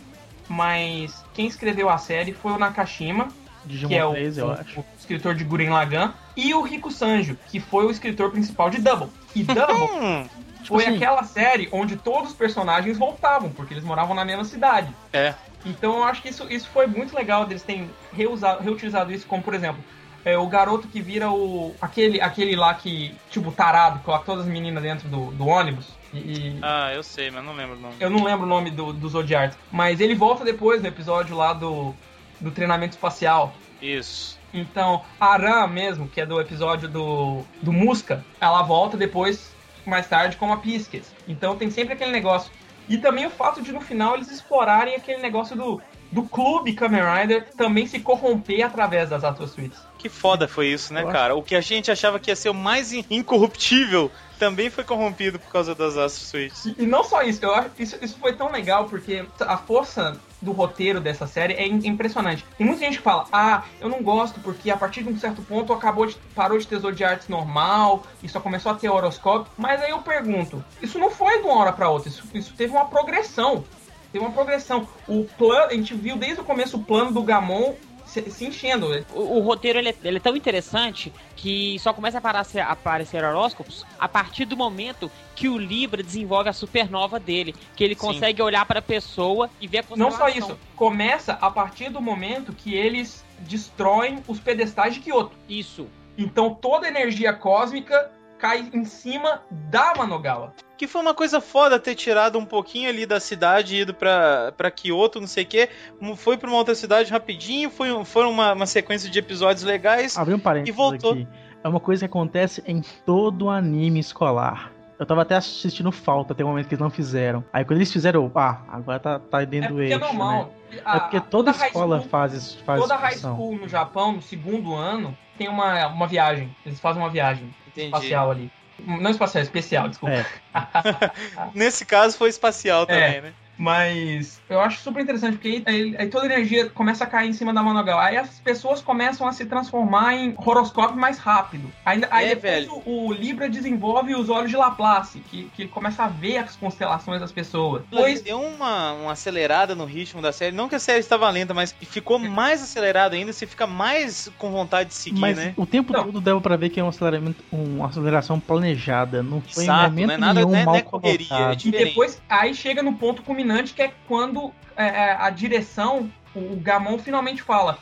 mas quem escreveu a série foi o Nakashima, Digimon que é o, 3, eu o- acho. o escritor de Gurren Lagann, e o Rico Sanjo, que foi o escritor principal de Double. E Double Hum, foi assim- aquela série onde todos os personagens voltavam, porque eles moravam na mesma cidade. é. Então eu acho que isso, isso foi muito legal deles terem reusado, reutilizado isso, como por exemplo, é o garoto que vira o. aquele, aquele lá que, tipo, tarado, coloca todas as meninas dentro do, do ônibus. E, e- Ah, eu sei, mas não lembro o nome. eu não lembro o nome do, do Zodiac. Mas ele volta depois no episódio lá do, do treinamento espacial. Isso. Então, a Aran mesmo, que é do episódio do, do Musca, ela volta depois, mais tarde, como a Pisces. Então tem sempre aquele negócio. E também o fato de no final eles explorarem aquele negócio do, do clube Kamen Rider também se corromper através das Atlas Suites. Que foda foi isso, né, cara? O que a gente achava que ia ser o mais in- incorruptível também foi corrompido por causa das Astro Suites. E, não só isso, eu acho isso, isso foi tão legal porque a força do roteiro dessa série é im- impressionante. Tem muita gente que fala, ah, eu não gosto porque a partir de um certo ponto acabou de, parou de ter de artes normal e só começou a ter horoscópio. Mas aí eu pergunto, isso não foi de uma hora pra outra, isso, isso teve uma progressão. Teve uma progressão. O plano, a gente viu desde o começo o plano do Gamon se, se enchendo. O, o roteiro ele é, ele é tão interessante que só começa a aparecer, a aparecer horóscopos a partir do momento que o Libra desenvolve a supernova dele. Que ele Sim. consegue olhar para a pessoa e ver a Não só isso, começa a partir do momento que eles destroem os pedestais de Kyoto. Isso. Então toda a energia cósmica cai em cima da Manogawa. Que foi uma coisa foda ter tirado um pouquinho ali da cidade e ido pra, pra Kyoto, não sei o quê. Foi pra uma outra cidade rapidinho, foi, foram uma, uma sequência de episódios legais. Abri um parênteses E voltou. aqui. É uma coisa que acontece em todo anime escolar. Eu tava até assistindo falta, tem um momento que eles não fizeram. Aí quando eles fizeram, eu, ah, agora tá, tá É dentro do porque é eixo, né? normal. A- É porque toda high escola school- faz, isso- faz Toda high school no Japão, no segundo ano, tem uma, uma viagem. Eles fazem uma viagem Entendi. espacial ali. Não espacial, especial, desculpa. É. Nesse caso foi espacial também, É. né? Mas eu acho super interessante, porque aí, aí- aí toda a energia começa a cair em cima da Manogawa. Aí as pessoas começam a se transformar em horoscópio mais rápido. Aí, aí É, velho. o, o Libra desenvolve os olhos de Laplace, que, que começa a ver as constelações das pessoas. Pois deu uma, uma acelerada no ritmo da série. Não que a série estava lenta, mas ficou mais acelerada ainda. Você fica mais com vontade de seguir, Mas né? o tempo Não. todo deu pra ver que é um aceleramento, uma aceleração planejada. Não foi em Exato, momento não é nada- nenhum é- não mal é correria, é. E depois, aí chega no ponto culminante, que é quando é, é, a direção, o, Gamon finalmente fala: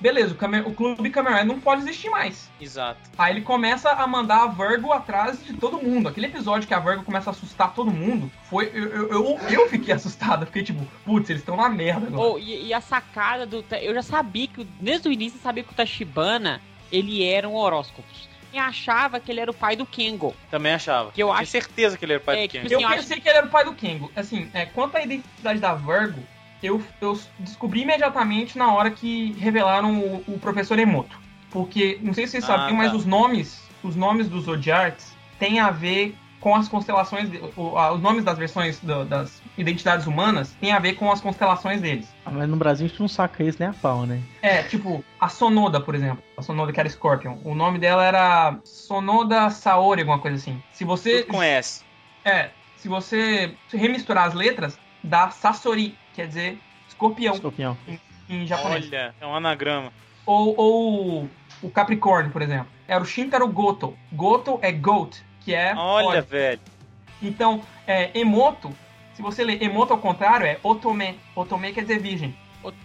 beleza, o, Kamen- o clube Rider não pode existir mais. Exato. Aí ele começa a mandar a Virgo atrás de todo mundo. Aquele episódio que a Virgo começa a assustar todo mundo, foi. Eu, eu, eu, eu fiquei assustado, fiquei tipo, putz, eles estão na merda agora. Oh, e, e a sacada do. Eu já sabia que. Desde o início eu sabia que o Tachibana ele era um horóscopo. Achava que ele era o pai do Kengo. Também achava. Que eu Tinha acho- certeza que ele era pai É, do tipo Ken. Eu eu acho- pensei que ele era o pai do Kengo. Assim, é, quanto à identidade da Virgo, eu, eu descobri imediatamente na hora que revelaram o, o professor Emoto. Porque, não sei se vocês Ah, sabiam, mas tá. os nomes, os nomes dos Zodiarts têm a ver com as constelações, os nomes das versões do- das identidades humanas têm a ver com as constelações deles. Ah, Mas no Brasil a gente não saca isso nem a pau, né? É, tipo, a Sonoda, por exemplo. A Sonoda que era Scorpion. O nome dela era Sonoda Saori, alguma coisa assim. Se você Tudo conhece. é, se você remisturar as letras, dá Sasori, quer dizer escorpião Escorpião. em japonês. Olha, é um anagrama. Ou, ou o Capricórnio, por exemplo. Era o Shintaro Goto. Goto é goat, que é. Olha, velho. Então, é, Emoto, se você ler Emoto ao contrário, é Otome. Otome quer dizer virgem.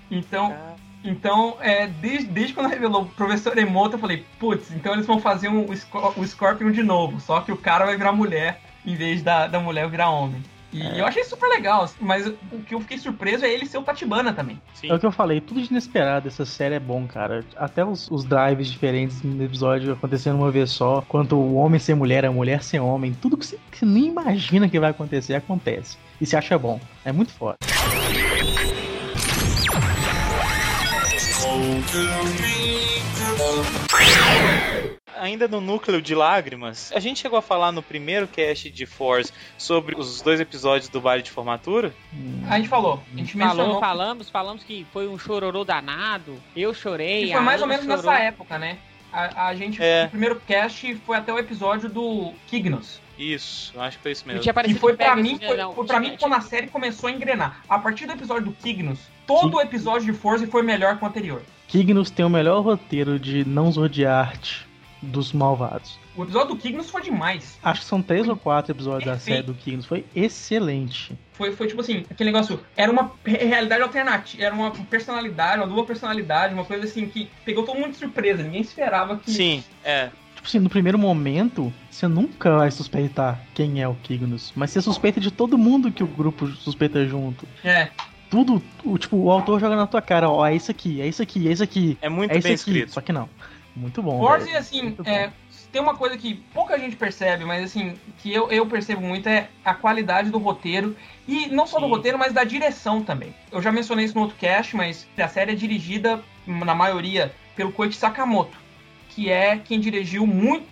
Então, então é, desde, desde quando revelou o professor Emoto, eu falei, putz, então eles vão fazer um, o Scorpion de novo. Só que o cara vai virar mulher em vez da, da mulher virar homem. E É. eu achei super legal, mas o que eu fiquei surpreso é ele ser o Tatibana também. Sim. É o que eu falei, tudo de inesperado. Essa série é bom, cara. Até os, os drives diferentes no episódio acontecendo uma vez só. Quanto o homem ser mulher, a mulher ser homem. Tudo que você, que você nem imagina que vai acontecer, acontece. E se acha bom. É muito foda. Ainda no núcleo de lágrimas, a gente chegou a falar no primeiro cast de Force sobre os dois episódios do baile de formatura. A gente falou, a gente mencionou Falou, falamos, falamos que foi um chororô danado. Eu chorei. que a foi mais ou menos chorou. nessa época, né? A, a gente, É. o primeiro cast foi até o episódio do Kignos. Isso, acho que foi isso mesmo. tinha E foi Pegasus, mim, foi, Não, foi pra mim quando a série começou a engrenar. A partir do episódio do Kignos, todo o episódio de Forza foi melhor que o anterior. Kignos tem o melhor roteiro de não Zodiart dos malvados. O episódio do Kygnus foi demais. Acho que são três ou quatro episódios da Perfeito. série do Kygnus. Foi excelente. Foi, foi tipo assim, aquele negócio. Era uma re- realidade alternativa, era uma personalidade, uma dupla personalidade, uma coisa assim que pegou todo mundo de surpresa. Ninguém esperava que. Sim, é. Tipo assim, no primeiro momento, você nunca vai suspeitar quem é o Kygnus. Mas você suspeita de todo mundo que o grupo suspeita junto. É. Tudo, o, tipo, o autor joga na tua cara, ó, é isso aqui, é isso aqui, é isso aqui. É muito é isso bem aqui. escrito. Só que não. Muito bom. Force, velho. assim, Muito bom. é, tem uma coisa que pouca gente percebe, mas assim, que eu, eu percebo muito é a qualidade do roteiro. E não só do Sim. roteiro, mas da direção também. Eu já mencionei isso no outro cast, mas a série é dirigida, na maioria, pelo Koichi Sakamoto, que é quem dirigiu muito,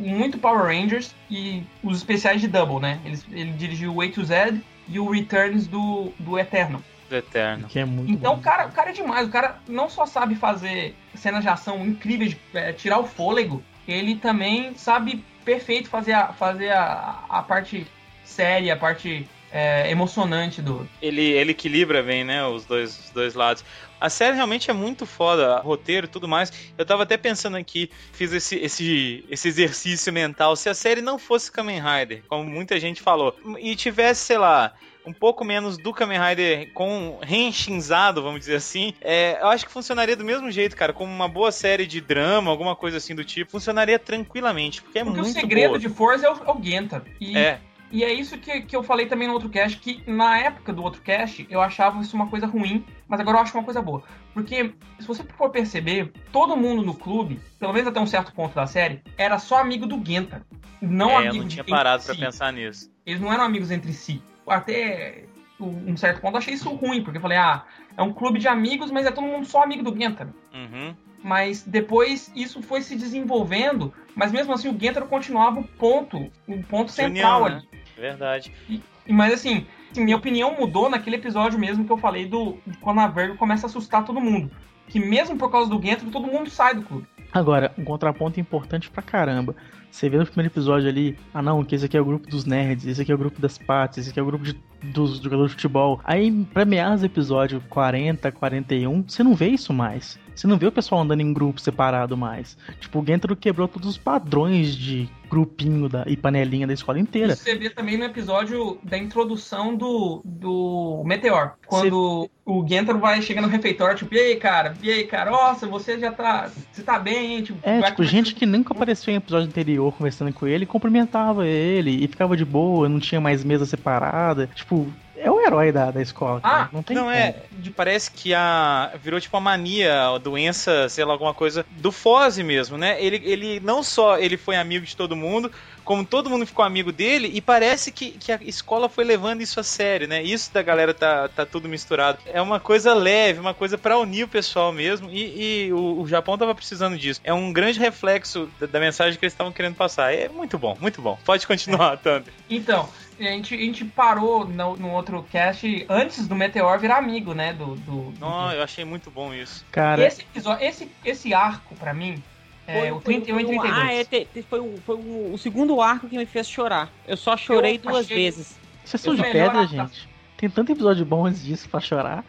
muito Power Rangers e os especiais de Double, né? Ele, ele dirigiu o A to Z e o Returns do, do Eterno. Do Eterno. Que é muito Então bom. o cara, o cara é demais. O cara não só sabe fazer cenas de ação incríveis, de, é, tirar o fôlego, ele também sabe perfeito fazer a, fazer a, a parte séria, a parte é, emocionante do. Ele, ele equilibra bem, né, os dois, os dois lados. A série realmente é muito foda, roteiro e tudo mais. Eu tava até pensando aqui, fiz esse, esse, esse exercício mental. Se a série não fosse Kamen Rider, como muita gente falou, e tivesse, sei lá, um pouco menos do Kamen Rider com reenchinzado, vamos dizer assim, é, eu acho que funcionaria do mesmo jeito, cara, como uma boa série de drama, alguma coisa assim do tipo, funcionaria tranquilamente, porque é Porque o muito segredo boa. de Forza é o, é o Genta. E É, E é isso que, que eu falei também no outro cast, que na época do outro cast eu achava isso uma coisa ruim, mas agora eu acho uma coisa boa. Porque, se você for perceber, todo mundo no clube, pelo menos até um certo ponto da série, era só amigo do Genta. Não é, eu amigo não de tinha parado pra si. pensar nisso. Eles não eram amigos entre si. Até um certo ponto achei isso ruim, porque eu falei, ah, é um clube de amigos, mas é todo mundo só amigo do Genta. Uhum. Mas depois isso foi se desenvolvendo, mas mesmo assim o Gentaro continuava o ponto, o ponto central união, ali. né? Verdade. E- Mas assim, minha opinião mudou naquele episódio mesmo que eu falei do quando a Vergo começa a assustar todo mundo. Que mesmo por causa do Gentaro, todo mundo sai do clube. Agora, um contraponto importante pra caramba. Você vê no primeiro episódio ali, ah não, que esse aqui é o grupo dos nerds, esse aqui é o grupo das patas, esse aqui é o grupo de- dos jogadores de futebol. Aí, pra meados do episódio 40, 41, você não vê isso mais. Você não vê o pessoal andando em grupo separado mais. Tipo, o Gentaro quebrou todos os padrões de grupinho da, e panelinha da escola inteira. Isso você vê também no episódio da introdução do, do Meteor. Quando o Gentaro vai chegando no refeitório, tipo, e aí, cara? E aí, cara? Nossa, você já tá. Você tá bem, hein? Tipo, É, tipo, gente que nunca apareceu em episódio anterior conversando com ele, cumprimentava ele e ficava de boa, não tinha mais mesa separada. Tipo, é o herói da, da escola. Ah, não tem Não, como. é. Parece que a. Virou tipo a mania, a doença, sei lá, alguma coisa do Foze mesmo, né? Ele, ele não só ele foi amigo de todo mundo, como todo mundo ficou amigo dele, e parece que, que a escola foi levando isso a sério, né? Isso da galera tá, tá tudo misturado. É uma coisa leve, uma coisa pra unir o pessoal mesmo, e, e o, o Japão tava precisando disso. É um grande reflexo da, da mensagem que eles estavam querendo passar. É muito bom, muito bom. Pode continuar, Thunder. Então, a gente, a gente parou no, no outro cast antes do Meteor virar amigo, né? Do, do, do- Não, eu achei muito bom isso. Cara, esse episódio, esse, esse arco, pra mim, é o 31 e foi um- 32. Ah, é, te- te- foi, o, foi o, o segundo arco que me fez chorar. Eu só chorei Eu duas achei- vezes. vocês são de pedra, gente. Tem tanto episódio bom antes disso pra chorar.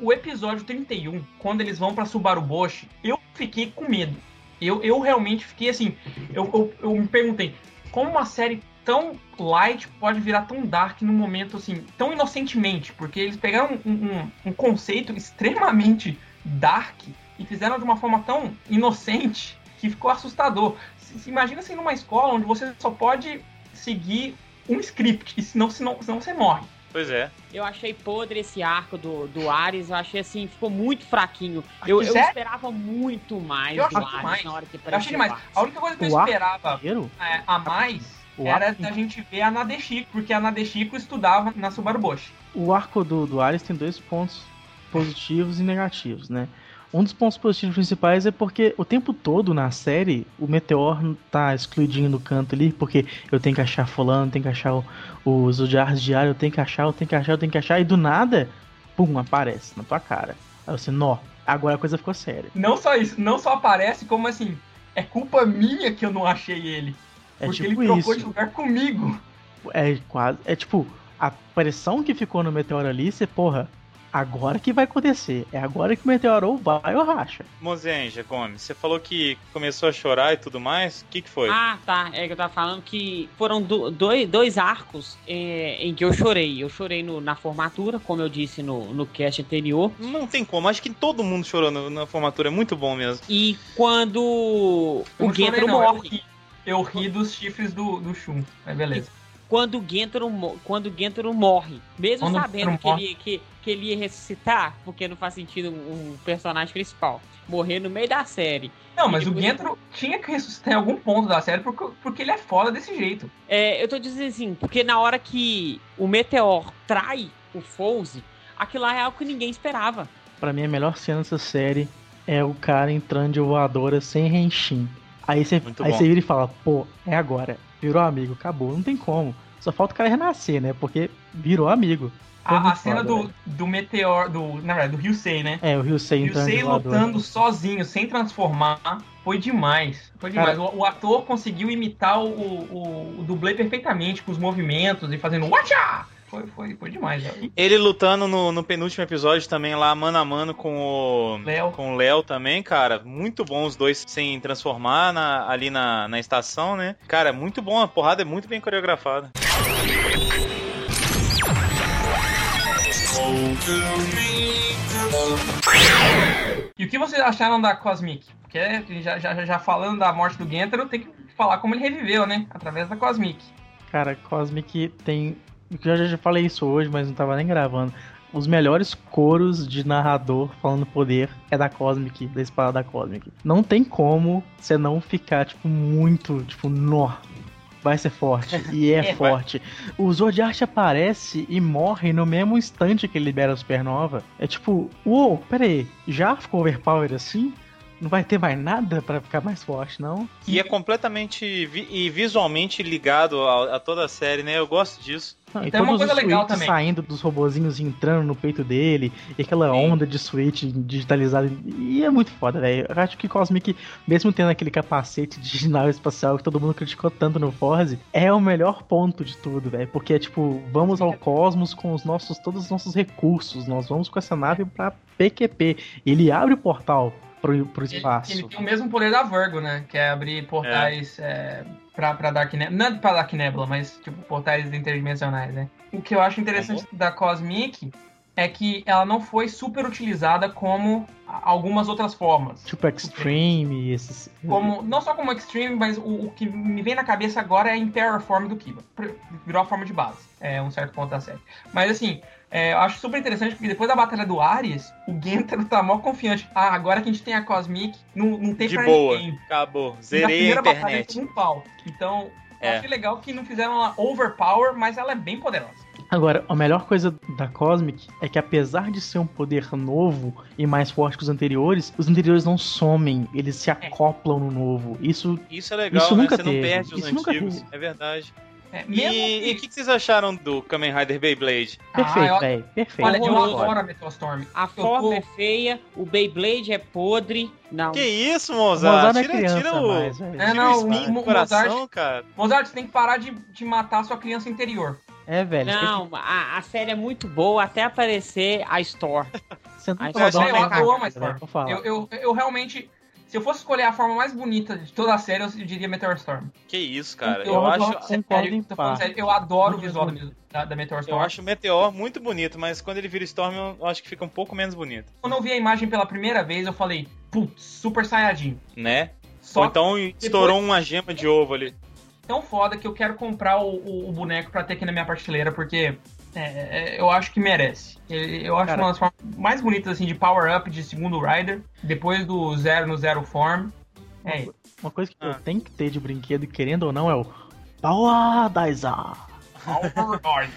O episódio 31, quando eles vão pra Subaru Bosch, eu fiquei com medo. Eu, eu realmente fiquei assim. Eu, eu, eu me perguntei, como uma série tão light pode virar tão dark num momento assim, tão inocentemente? Porque eles pegaram um, um, um conceito extremamente dark e fizeram de uma forma tão inocente que ficou assustador. Se, se imagina assim numa escola onde você só pode seguir um script, e senão, senão, senão você morre. Pois é. Eu achei podre esse arco do, do Ares, eu achei assim, ficou muito fraquinho. Eu, eu Sério? esperava muito mais Eu do Ares demais. na hora que Eu apareceu. achei demais. A única coisa que eu O esperava é, a mais O era arco- da gente ver a Nadeshiko, porque a Nadeshiko estudava na Subaru Bosch. O arco do, do Ares tem dois pontos positivos e negativos, né? Um dos pontos positivos principais é porque o tempo todo na série o Meteor tá excluidinho no canto ali, porque eu tenho que achar fulano, tenho que achar o- os diários diários, eu tenho que achar, eu tenho que achar, eu tenho que achar, e do nada, pum, aparece na tua cara. Aí você, nó, agora a coisa ficou séria. Não só isso, não só aparece, como assim, é culpa minha que eu não achei ele. É porque tipo ele trocou de isso. lugar comigo. É quase. É tipo, a pressão que ficou no Meteor ali, você, porra, agora que vai acontecer. É agora que o Meteoro ou vai ou racha. Mozenja Gomes, você falou que começou a chorar e tudo mais. O que, que foi? Ah, tá. É que eu tava falando que foram do- dois, dois arcos é, em que eu chorei. Eu chorei no- na formatura, como eu disse no, no cast anterior. Não tem como, acho que todo mundo chorou no- na formatura, é muito bom mesmo. E quando Eu o Gentro morre. Eu ri dos chifres do, do Shun. Mas beleza. Quando o Gentro, quando o Gentro morre. Mesmo Quando o sabendo que morre. ele, que, que ele ia ressuscitar, porque não faz sentido um, um personagem principal morrer no meio da série. Não, mas o Gentro tinha que ressuscitar em algum ponto da série porque, porque ele é foda desse jeito. É, eu tô dizendo assim, porque na hora que o Meteor trai o Fouse, aquilo lá é algo que ninguém esperava. Pra mim, a melhor cena dessa série é o cara entrando de voadora sem Henshin. Aí você Muito aí bom. você vira e fala, pô, é agora. Virou amigo, acabou. Não tem como. Só falta o cara renascer, né? Porque virou amigo. A, a cena foda, do, do Meteor, do, na verdade, do Ryusei, né? É, o Ryusei entrando Ryusei lutando sozinho, sem transformar, foi demais. Foi demais. Cara- O, o ator conseguiu imitar o, o, o dublê perfeitamente, com os movimentos e fazendo Watcha! Foi, foi, foi demais. Ele lutando no, no penúltimo episódio também lá, mano a mano com o Léo. com o Léo também, cara. Muito bom os dois sem transformar na- ali na, na estação, né? Cara, muito bom, a porrada é muito bem coreografada. E o que vocês acharam da Cosmic? Porque já, já, já falando da morte do Gentaro, tem que falar como ele reviveu, né? Através da Cosmic. Cara, Cosmic tem. Eu já, já falei isso hoje, mas não tava nem gravando. Os melhores coros de narrador falando poder é da Cosmic, da espada da Cosmic. Não tem como você não ficar, tipo, muito, tipo, nó. Vai ser forte. E é, É, vai. forte. O Zodiac aparece e morre no mesmo instante que ele libera a supernova. É tipo, uou, pera aí, já ficou overpower assim? Não vai ter mais nada pra ficar mais forte, não? E é completamente vi- e visualmente ligado a, a toda a série, né? Eu gosto disso. Não, e Tem uma coisa os legal também. saindo dos robozinhos e entrando no peito dele, e aquela Sim. onda de switch digitalizada. E é muito foda, velho. Eu acho que Cosmic, mesmo tendo aquele capacete de nave espacial que todo mundo criticou tanto no Forze, é o melhor ponto de tudo, velho. Porque é tipo, vamos ao cosmos com os nossos, todos os nossos recursos. Nós vamos com essa nave pra PQP. Ele abre o portal pro, pro Ele, espaço. ele tem o mesmo poder da Virgo, né? Que é abrir portais é. pra, pra Dark Nebula. Não é pra Dark Nebula, mas tipo, portais interdimensionais, né? O que eu acho interessante da Cosmic é que ela não foi super utilizada como algumas outras formas. Tipo Extreme, esses. Como, não só como Extreme, mas o, o que me vem na cabeça agora é a Imperial Form do Kiba. Virou a forma de base. É um certo ponto da série. Mas assim, é, eu acho super interessante porque depois da batalha do Ares, o Gentaro tá mó confiante. Ah, agora que a gente tem a Cosmic, não, não tem De pra boa. ninguém. Acabou. Zerei a batalha internet. tomou um pau. Então, eu É. achei legal que não fizeram ela overpower, mas ela é bem poderosa. Agora, a melhor coisa da Cosmic é que apesar de ser um poder novo e mais forte que os anteriores, os anteriores não somem, eles se acoplam no novo. Isso Isso é legal, Isso né? nunca Você não teve. perde os Isso antigos. É verdade. É, E o que, que vocês acharam do Kamen Rider Beyblade? perfeito, eu- velho. Perfeito. Olha, eu adoro a Meteostorm. A Eu forma tô- é feia, o Beyblade é podre. Não. Que isso, Mozart? Mozart é Tira, criança tira o, mais. É, tira não, o espinho o do coração, Mozart- cara. Mozart, você tem que parar de, de matar a sua criança interior. É, velho. Não, a, a série é muito boa até aparecer a Store. Você não pode eu dar uma achei- eu cagada, amo a Storm. Eu, eu, eu realmente. Se eu fosse escolher a forma mais bonita de toda a série, eu diria Meteor Storm. Que isso, cara. Eu Eu, acho, Sério, tô falando parte. sério, eu adoro o visual da, da Meteor eu Storm. acho o Meteor muito bonito, mas quando ele vira Storm, eu acho que fica um pouco menos bonito, Quando eu vi a imagem pela primeira vez, eu falei, putz, Super Saiyajin. né? Só Ou então estourou uma gema de ovo ali. tão foda que eu quero comprar o, o- o boneco pra ter aqui na minha prateleira, porque é, é, eu acho que merece. Eu, acho Cara. uma das formas mais bonitas assim, de power-up de segundo Rider, depois do Zero no Zero Form. É isso. Uma coisa que Ah. eu tenho que ter de brinquedo, querendo ou não, é o Power Daisa. Power.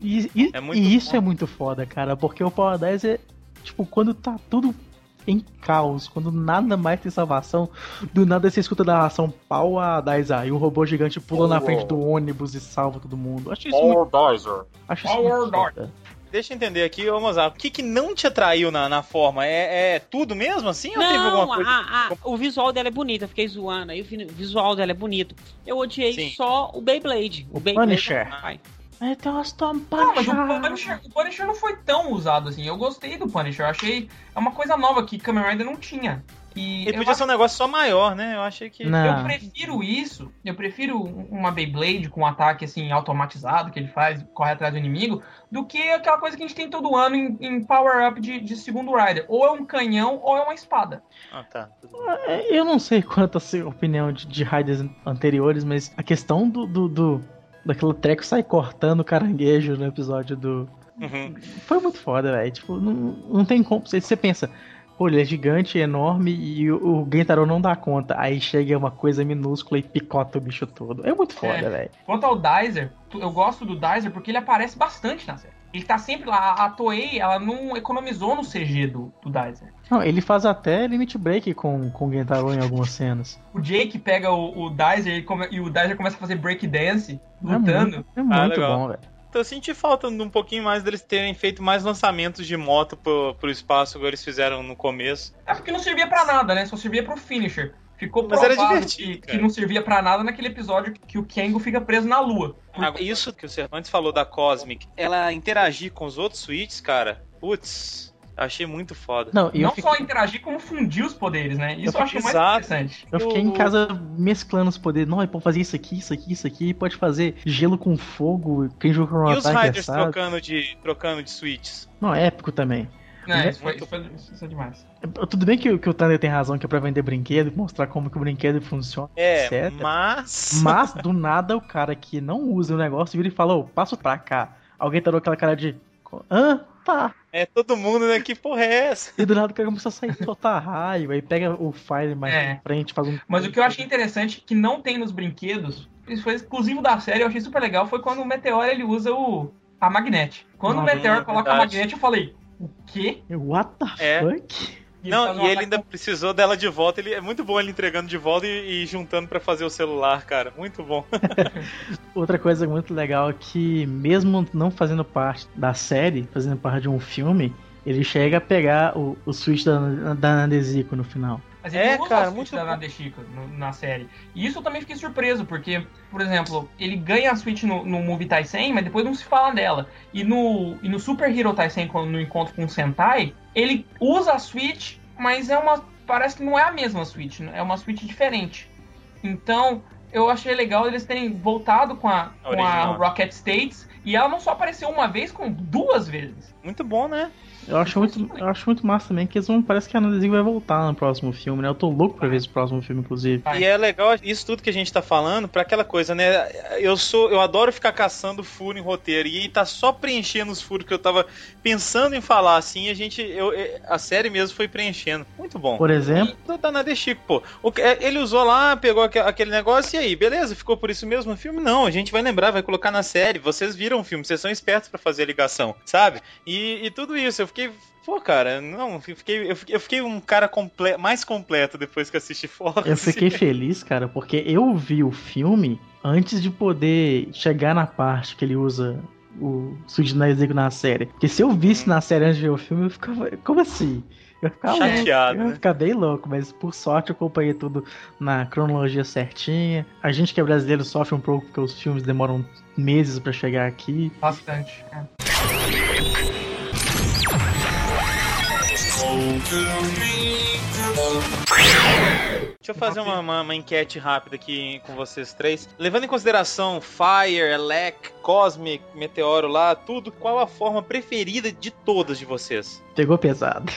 E, e- É muito e isso é muito foda, cara, porque o Power 10 é tipo quando tá tudo em caos, quando nada mais tem salvação, do nada você escuta da ação Power 10 e o robô gigante pula na frente do ônibus e salva todo mundo. Acho isso muito, acho isso Power muito. Deixa eu entender aqui, ô Mozart, o que, que não te atraiu na, na forma? É, é tudo mesmo assim ou teve Não, alguma coisa? a- a- o visual dela é bonito, eu fiquei zoando. Aí o vi- visual dela é bonito. Eu odiei Sim. só o Beyblade. O, O Beyblade Punisher. é. É, tem umas Não, mas o. Punisher, o Punisher não foi tão usado assim. Eu gostei do Punisher. Eu achei. É uma coisa nova que Kamen Rider não tinha. E Ele eu podia ser um negócio só maior, né? Eu achei que. Não. Eu prefiro isso, eu prefiro uma Beyblade com um ataque assim automatizado que ele faz, corre atrás do inimigo, do que aquela coisa que a gente tem todo ano em, em power-up de, de segundo Rider. Ou é um canhão ou é uma espada. Ah, tá. É, Eu não sei quanto a sua opinião de, de raiders anteriores, mas a questão do, do, do daquele treco sair cortando o caranguejo no episódio do. Uhum. Foi muito foda, velho. Tipo, não, não tem como. Você, você pensa, pô, ele é gigante, enorme e o, o Gentaro não dá conta. Aí chega uma coisa minúscula e picota o bicho todo. É muito foda, É. velho. Quanto ao Dizer, eu gosto do Dizer porque ele aparece bastante na série. Ele tá sempre lá. A Toei, ela não economizou no CG do, do Dizer. Não, ele faz até limit break com, com o Gentaro em algumas cenas. O Jake pega o, o Dizer e, come- e o Dizer começa a fazer breakdance, É lutando. muito, é muito legal. bom, velho. Eu senti falta de um pouquinho mais deles terem feito mais lançamentos de moto pro, pro espaço que eles fizeram no começo. É porque não servia pra nada, né? Só servia pro finisher. Ficou Mas era divertido, que, que não servia pra nada naquele episódio que o Kengo fica preso na lua. Agora, Isso que o Cervantes falou da Cosmic, ela interagir com os outros suítes, cara, putz, achei muito foda. Não, eu não fiquei, só interagir, como fundir os poderes, né? Isso eu, Eu acho mais interessante. eu fiquei em eu- casa mesclando os poderes. Não, ele pode fazer isso aqui, isso aqui, isso aqui. Pode fazer gelo com fogo. Quem joga com um E os Riders trocando de, trocando de suítes? Não, é épico também. É, Muito isso, foi, isso, foi, isso é demais. Tudo bem que, o- que o Thunder tem razão, que é pra vender brinquedo, mostrar como que o brinquedo funciona, É, etc. mas. Mas, do nada, o cara que não usa o negócio vira e fala, ô, passo pra cá. Alguém tarou aquela cara de, hã? Tá. É todo mundo, né? Que porra é essa? E do nada o cara começa a sair soltar raio, aí pega o Fire mais É. pra frente, faz um... Mas o que eu achei interessante, que não tem nos brinquedos, isso foi exclusivo da série, eu achei super legal, foi quando o Meteor ele usa o, a Magnete. Quando Hum, o Meteor é coloca a. Magnete, eu falei, o quê? What the É. fuck? E Não, um e ele ainda precisou dela de volta. Ele é muito bom ele entregando de volta e, e juntando pra fazer o celular, cara. Muito bom. Outra coisa muito legal é que, mesmo não fazendo parte da série, fazendo parte de um filme, ele chega a pegar o, o switch da, da Nandesico no final. Mas ele É, não usa cara, a Switch muito da. Nadeshiko no- na série. E isso eu também fiquei surpreso, porque, por exemplo, ele ganha a Switch no, no Movie Tyson, mas depois não se fala dela. E no, e no Super Hero Tyson, quando no encontro com o Sentai, ele usa a Switch, mas é uma. Parece que não é a mesma Switch, é uma Switch diferente. Então, eu achei legal eles terem voltado com a, A com a. Rocket States. E ela não só apareceu uma vez, como duas vezes. Muito bom, né? Eu acho muito, eu acho muito massa também que eles vão, parece que a Nandesico vai voltar no próximo filme, né? Eu tô louco pra ver esse próximo filme, inclusive. E é legal isso tudo que a gente tá falando pra aquela coisa, né? Eu sou, eu adoro ficar caçando furo em roteiro e tá só preenchendo os furos que eu tava pensando em falar assim, e a gente eu, a série mesmo foi preenchendo. Muito bom. Por exemplo, Do Danado Chico, pô. O que- é, ele usou lá, pegou aque- aquele negócio e aí, beleza? Ficou por isso mesmo o filme? Não, a gente vai lembrar, vai colocar na série. Vocês viram o filme, vocês são espertos pra fazer a ligação, sabe? E, e tudo isso, eu fiquei. Pô, cara, não, eu fiquei, eu fiquei, eu fiquei um cara comple mais completo depois que assisti Fox. eu fiquei feliz, cara, porque eu vi o filme antes de poder chegar na parte que ele usa o Nandesico na série. Porque se eu visse na série antes de ver o filme, eu ficava. Como assim? Eu ficava Chateado, louco, eu né? ia ficar bem louco, mas por sorte eu acompanhei tudo na cronologia certinha. A gente que é brasileiro sofre um pouco porque os filmes demoram meses pra chegar aqui. Bastante. é. Deixa eu fazer uma, uma- uma enquete rápida aqui com vocês três. Levando em consideração Fire, Elec, Cosmic, Meteoro lá, tudo, qual a forma preferida de todas de vocês? Pegou pesado.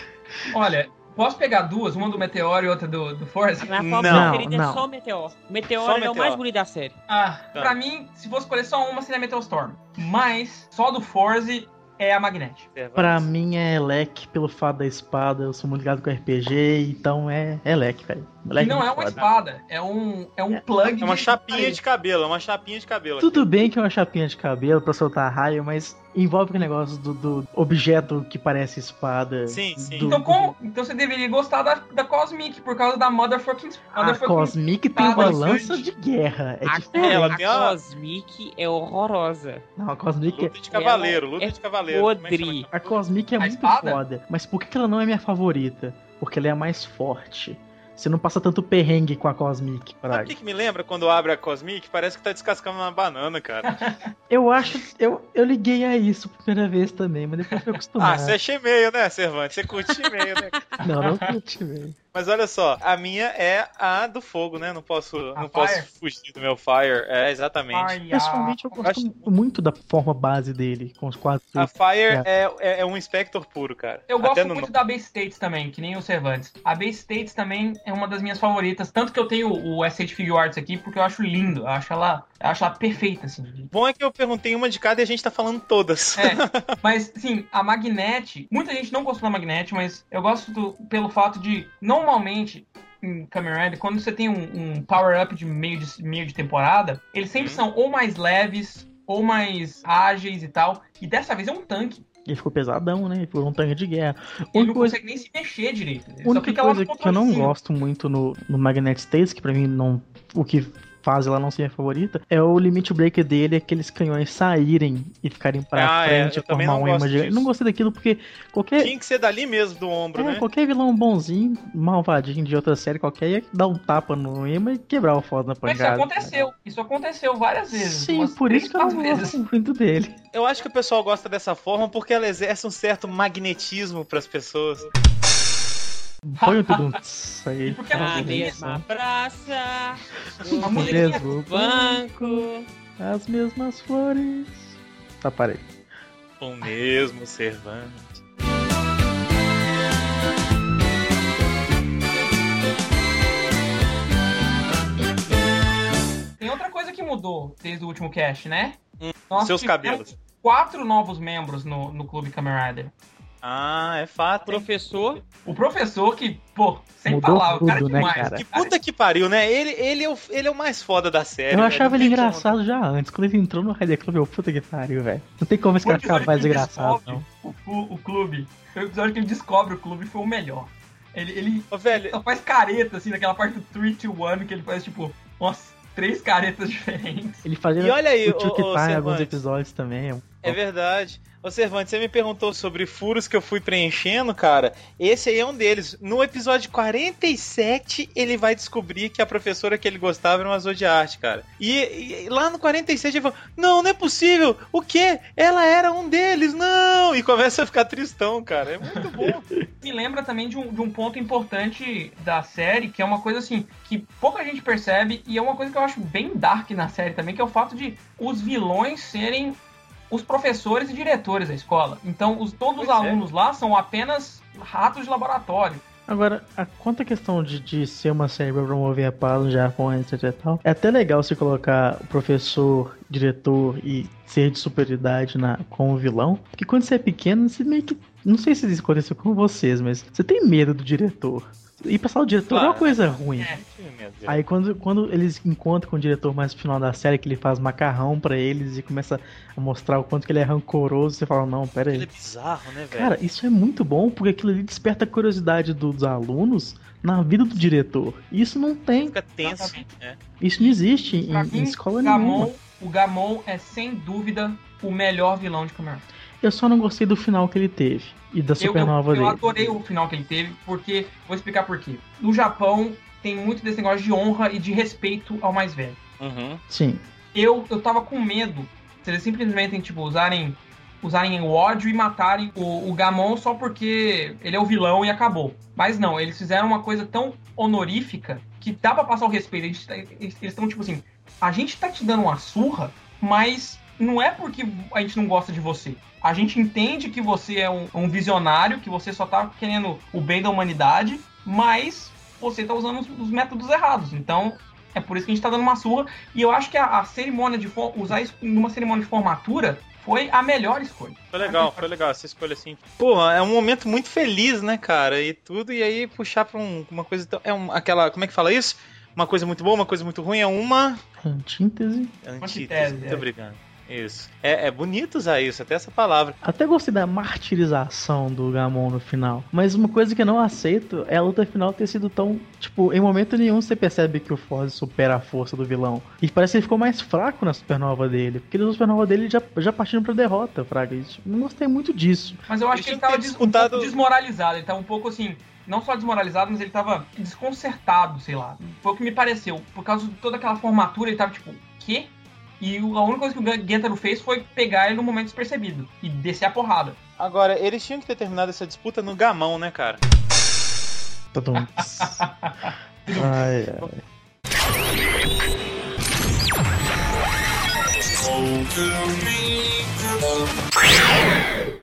Olha, posso pegar duas? Uma do Meteoro e outra do, do Force? A minha forma Não, preferida não. é só o Meteor. O Meteor Só o ele é o mais bonito da série. Ah, Tá. pra mim, se fosse escolher só uma, seria Meteor Storm. Mas, só do Force é a Magnet. Pra mim é Elec pelo fato da espada, eu sou muito ligado com RPG, então é Elec, velho. E Elec não é uma foda. espada, é um, é um plug É uma de- chapinha de cabelo, é uma chapinha de cabelo. Tudo bem que é uma chapinha de cabelo pra soltar raio, mas envolve aquele negócio do, do objeto que parece espada. Sim, sim. do- Então, como, então você deveria gostar da, da Cosmic, por causa da Motherfucking... A Cosmic tem uma lança de guerra. É a diferente. ela a tem Cosmic é horrorosa. Não, a Cosmic, Luta de cavaleiro, luta é de cavaleiro. É podre. chama? a Cosmic é A muito espada? foda. Mas por que que ela não é minha favorita? Porque ela é a mais forte. Você não passa tanto perrengue com a Cosmic, Sabe o que, que me lembra quando abre a Cosmic? Parece que tá descascando uma banana, cara. Eu acho. Eu, eu liguei a isso a primeira vez também, mas depois fui ah, acostumado. você é e-mail, né, Cervantes? Você curte e-mail, né? Não, não curti, velho. Mas olha só, a minha é a do fogo, né? Não posso, A não posso fugir do meu Fire. É, exatamente. Ai, Pessoalmente, eu ah, gosto acho- muito da forma base dele, com os quatro. A Fire é, é, é um Inspector puro, cara. Eu gosto no muito da Base States também, que nem o Cervantes. A Base States também é uma das minhas favoritas, tanto que eu tenho o S8 Figure Arts aqui, porque eu acho lindo, eu acho ela, eu acho ela perfeita, assim. Bom é que eu perguntei uma de cada e a gente tá falando todas. É, mas, sim, a Magnet, muita gente não gostou da Magnet, mas eu gosto do- pelo fato de, normalmente, em Kamen Rider, quando você tem um, um power-up de meio, de meio de temporada, eles sempre Uhum. são ou mais leves, ou mais ágeis e tal, e dessa vez é um tanque. Ele ficou pesadão, né? Ele ficou um tanque de guerra. Ele não coisa, consegue nem se mexer direito. Ele a só única coisa que eu não gosto muito no, no Magnet States, que pra mim não. O que faz ela não ser minha favorita, é o limit break dele, aqueles canhões saírem e ficarem pra Ah, é, frente eu e também formar não um gostei daquilo porque qualquer. Tinha que ser dali mesmo, do ombro, É, né? qualquer vilão bonzinho, malvadinho de outra série qualquer, ia dar um tapa no imã e quebrar o foda na Mas isso pancada. aconteceu. Isso aconteceu várias vezes. Sim, por três, isso que eu não gosto muito dele. Eu acho que o pessoal gosta dessa forma porque ela exerce um certo magnetismo pras pessoas. Põe o tudo isso aí. Porque ela Na tem mesma praça, A no musiquinha- Mesmo banco. as mesmas flores. Tá, parei. O mesmo Cervantes. Tem outra coisa que mudou desde o último cast, né? Hum, Nós Seus cabelos. Quatro novos membros no, no Clube Kamen Rider. Ah, é fato. Professor, O professor que, pô, sem Mudou falar, o cara é tudo, né, demais. cara? Que puta que pariu, né? Ele, ele, é, o, ele é o mais foda da série. Eu velho. achava ele tem como. engraçado já antes. Quando ele entrou no Rider Club, eu, puta que pariu, velho. Não tem como esse O cara ficar mais engraçado, não. O, o, o clube. O episódio que ele descobre o clube foi o melhor. Ele, ele Ô, velho, só faz careta, assim, naquela parte do 3 to 1, que ele faz, tipo, nossa, três caretas diferentes. Ele fazia E olha aí, o ô, tá em alguns episódios também. É verdade. Ô, Cervantes, você me perguntou sobre furos que eu fui preenchendo, cara. Esse aí é um deles. No episódio 47, ele vai descobrir que a professora que ele gostava era uma Zodiarte, cara. E, e lá no 47 ele fala: Não, não é possível. O quê? Ela era um deles, não! E começa a ficar tristão, cara. É muito bom. Me lembra também de um, de um ponto importante da série, que é uma coisa assim, que pouca gente percebe, e é uma coisa que eu acho bem dark na série também, que é o fato de os vilões serem os professores e diretores da escola. Então, os, todos os Pois é. alunos lá são apenas ratos de laboratório. Agora, a, quanto à questão de, de ser uma série pra promover a paz no Japão, etc e tal, é até legal você colocar o professor, diretor e ser de superioridade na, com o vilão, porque quando você é pequeno, você meio que. Não sei se isso aconteceu com vocês, mas você tem medo do diretor. E passar o diretor é uma Claro. coisa ruim. É. Aí quando, quando eles encontram com o diretor mais no final da série, que ele faz macarrão pra eles e começa a mostrar o quanto que ele é rancoroso, você fala, não, pera aí. é bizarro, né, velho? Cara, isso é muito bom, porque aquilo ali desperta a curiosidade dos alunos na vida do diretor. Isso não tem. Fica tenso. É. Isso não existe em, Pra em mim, escola o nenhuma. Gamon, o Gamon é sem dúvida o melhor vilão de Rider. Eu só não gostei do final que ele teve. E da Eu, eu, supernova eu dele. adorei o final que ele teve, porque. Vou explicar por quê. No Japão tem muito desse negócio de honra e de respeito ao mais velho. Uhum. Sim. Eu, eu tava com medo se eles simplesmente, tipo, usarem. Usarem o ódio e matarem o, o Gamon só porque ele é o vilão e acabou. Mas não, eles fizeram uma coisa tão honorífica que dá pra passar o respeito. Eles tá- eles estão tipo assim: a gente tá te dando uma surra, mas não é porque a gente não gosta de você. A gente entende que você é um, um visionário, que você só tá querendo o bem da humanidade, mas você tá usando os, os métodos errados. Então, é por isso que a gente tá dando uma surra. E eu acho que a, a cerimônia de usar isso numa cerimônia de formatura foi a melhor escolha. Foi legal, foi legal essa escolha assim. Pô, é um momento muito feliz, né, cara? E tudo, e aí puxar pra um- uma coisa tão. É um, aquela. Como é que fala isso? Uma coisa muito boa, uma coisa muito ruim, é uma. Antítese. Antítese. Antítese, Muito é. obrigado. Isso. É, é bonito usar isso, até essa palavra. Até gostei da martirização do Gamon no final. Mas uma coisa que eu não aceito é a luta final ter sido tão. Tipo, em momento nenhum você percebe que o Foz supera a força do vilão. E parece que ele ficou mais fraco na supernova dele. Porque na supernova dele já, já partiram pra derrota, Fraga. Não gostei muito disso. Mas eu acho que ele tava um disputado- pouco desmoralizado. Ele tava um pouco assim. não só desmoralizado, mas ele tava desconcertado, sei lá. Foi o que me pareceu. Por causa de toda aquela formatura, ele tava tipo, quê? E o- a única coisa que o Gentaro fez foi pegar ele no momento despercebido e descer a porrada. Agora, eles tinham que ter terminado essa disputa no gamão, né, cara? Todo mundo. Ai, ai.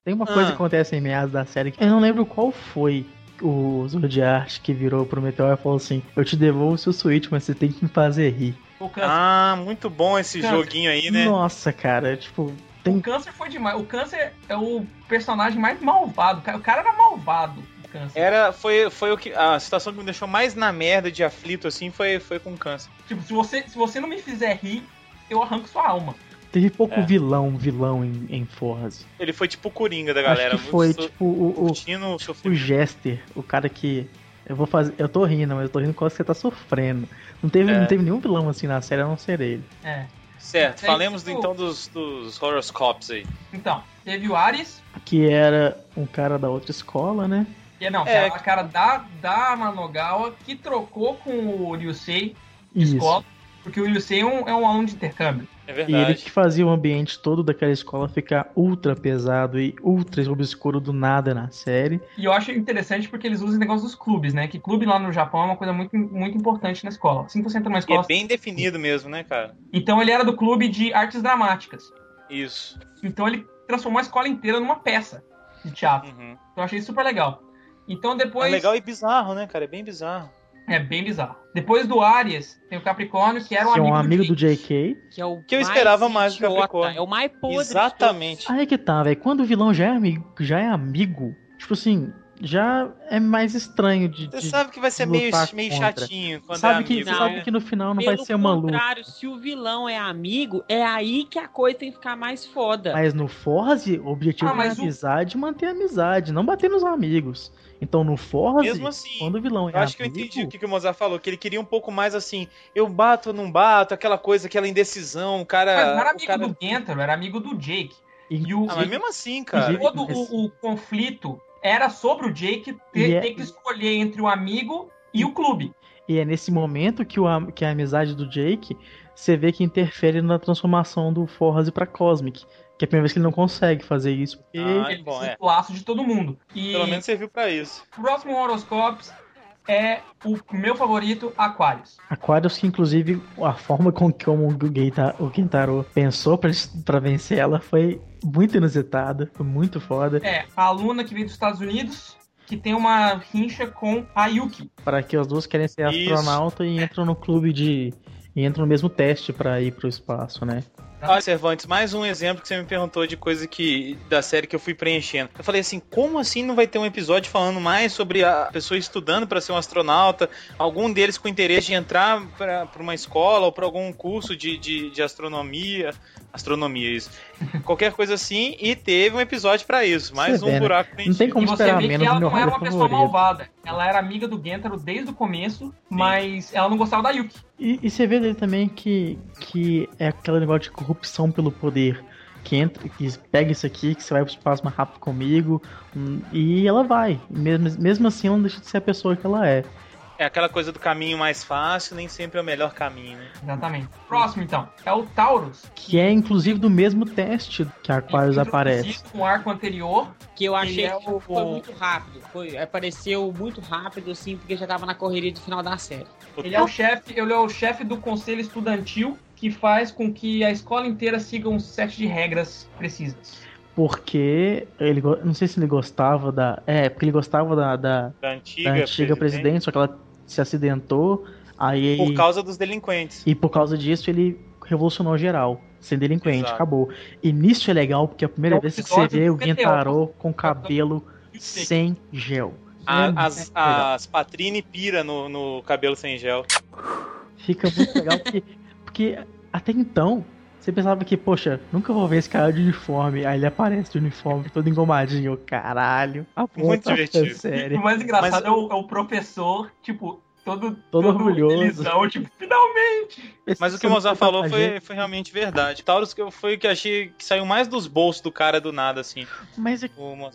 Tem uma coisa Ah. que acontece em meados da série que eu não lembro qual foi o Zodiac que virou pro Meteor e falou assim: Eu te devolvo o seu Switch, mas você tem que me fazer rir. O câncer, Ah, muito bom esse Cara, joguinho aí, né? Nossa, cara, tipo, tem o câncer foi demais. O câncer é o personagem mais malvado. O cara era malvado, o câncer. Era, foi, foi o que. A situação que me deixou mais na merda de aflito, assim, foi, foi com câncer. Tipo, se você, se você não me fizer rir, eu arranco sua alma. Teve pouco É. vilão, vilão em, em Forza. Ele foi tipo o Coringa da galera. Acho que foi, muito tipo, o, o, curtindo o. Jester, o cara que. Eu vou fazer. Eu tô rindo, mas eu tô rindo por causa que você tá sofrendo. Não teve, É. não teve nenhum vilão assim na série, a não ser ele. É. Certo, É falemos isso. então dos, dos horoscopes aí. Então, teve o Ares, Que era um cara da outra escola, né? que não, É. a cara da, da Manogawa que trocou com o Ryusei de Isso. escola, porque o Ryusei é um, é um aluno de intercâmbio. É E ele verdade. que fazia o ambiente todo daquela escola ficar ultra pesado e ultra obscuro do nada na série. E eu acho interessante porque eles usam o negócio dos clubes, né? Que clube lá no Japão é uma coisa muito, muito importante na escola. Assim que você entra numa E escola. é bem definido mesmo, né, cara? Então ele era do clube de artes dramáticas. Isso. Então ele transformou a escola inteira numa peça de teatro. Uhum. Então eu achei super legal. Então É depois. legal e bizarro, né, cara? É bem bizarro. É bem bizarro. Depois do Aries, tem o Capricórnio, que era um que é amigo, um amigo do Jake. JK. Que, é o Que eu esperava mais do Capricórnio. É o mais podre. Exatamente. Aí que tá, velho. Quando o vilão já é amigo, já é amigo, tipo assim, já é mais estranho de. Você de- sabe que vai ser meio, meio chatinho quando sabe é que, amigo. Não, sabe né? que no final não Pelo vai ser uma luta. contrário, se o vilão é amigo, é aí que a coisa tem que ficar mais foda. Mas no Forze, o objetivo Ah, é mas o- amizade, manter a amizade, não bater nos amigos. Então no Forze, Mesmo assim, quando o vilão é Eu acho que eu amigo, entendi o que, que o Mozart falou, que ele queria um pouco mais assim, eu bato ou não bato, aquela coisa, aquela indecisão, o cara. Mas não era amigo cara... do Gentaro, era amigo do Jake. E- E o, Ah, mas mesmo assim, cara. Todo o, o conflito era sobre o Jake ter, é- ter que escolher entre o amigo e o clube. E é nesse momento que, o, que a amizade do Jake, você vê que interfere na transformação do Forze pra Cosmic. Que é a primeira vez que ele não consegue fazer isso. Porque Ah, Ele bom, precisa é. do laço de todo mundo. E Pelo menos serviu pra isso. o próximo Horoscopes é o meu favorito, Aquarius. Aquarius, que inclusive a forma com que o Geita- o Kentaro pensou pra, pra vencer ela foi muito inusitada, foi muito foda. É a aluna que veio dos Estados Unidos, que tem uma rincha com a Yuki. Para que as duas querem ser Isso. astronauta e entram no clube de. e entram no mesmo teste pra ir pro espaço, né? Olha, Cervantes, mais um exemplo que você me perguntou de coisa que da série que eu fui preenchendo. Eu falei assim, como assim não vai ter um episódio falando mais sobre a pessoa estudando para ser um astronauta? Algum deles com interesse de entrar para uma escola ou para algum curso de, de, de astronomia, astronomia isso, qualquer coisa assim. E teve um episódio para isso, mais Você um vê, né? buraco Não tem como você esperar menos que ela não era uma pessoa favorito. malvada. Ela era amiga do Gentaro desde o começo, mas ela não gostava da Yuki. E, e você vê dele também que, que é aquele negócio de corrupção pelo poder. Que entra, que pega isso aqui, que você vai pro espaço mais rápido comigo. hum, E ela vai. Mesmo, mesmo assim, ela não deixa de ser a pessoa que ela é. É aquela coisa do caminho mais fácil, nem sempre é o melhor caminho, né? Exatamente. Próximo, então, é o Taurus. Que é inclusive do mesmo teste que a Aquarius aparece. No arco anterior, Que eu achei é que o- foi muito rápido. Foi, apareceu muito rápido, assim, porque já tava na correria do final da série. ele é o chefe, ele é o chefe do conselho estudantil que faz com que a escola inteira siga um set de regras precisas. Porque ele. Não sei se ele gostava da. É, porque ele gostava da, da, Da antiga, da antiga presidente, só que ela se acidentou. Aí. Por causa dos delinquentes. E por causa disso ele revolucionou geral. Sem delinquente, Exato. acabou. E nisso é legal porque é a primeira É vez que você vê o. Gentaro com cabelo sem gel. A- É as, as Patrine pira no, no cabelo sem gel. Fica muito legal porque, porque até então você pensava que, poxa, nunca vou ver esse cara de uniforme. Aí ele aparece de uniforme, todo engomadinho. Caralho. A Muito divertido. E série. o mais engraçado Mas- é, o, é o professor, tipo, todo, Todo orgulhoso. felizão, tipo, finalmente! Mas o que o Mozart falou foi, foi realmente verdade. Taurus foi o que eu achei que saiu mais dos bolsos do cara do nada, assim. Mas, é-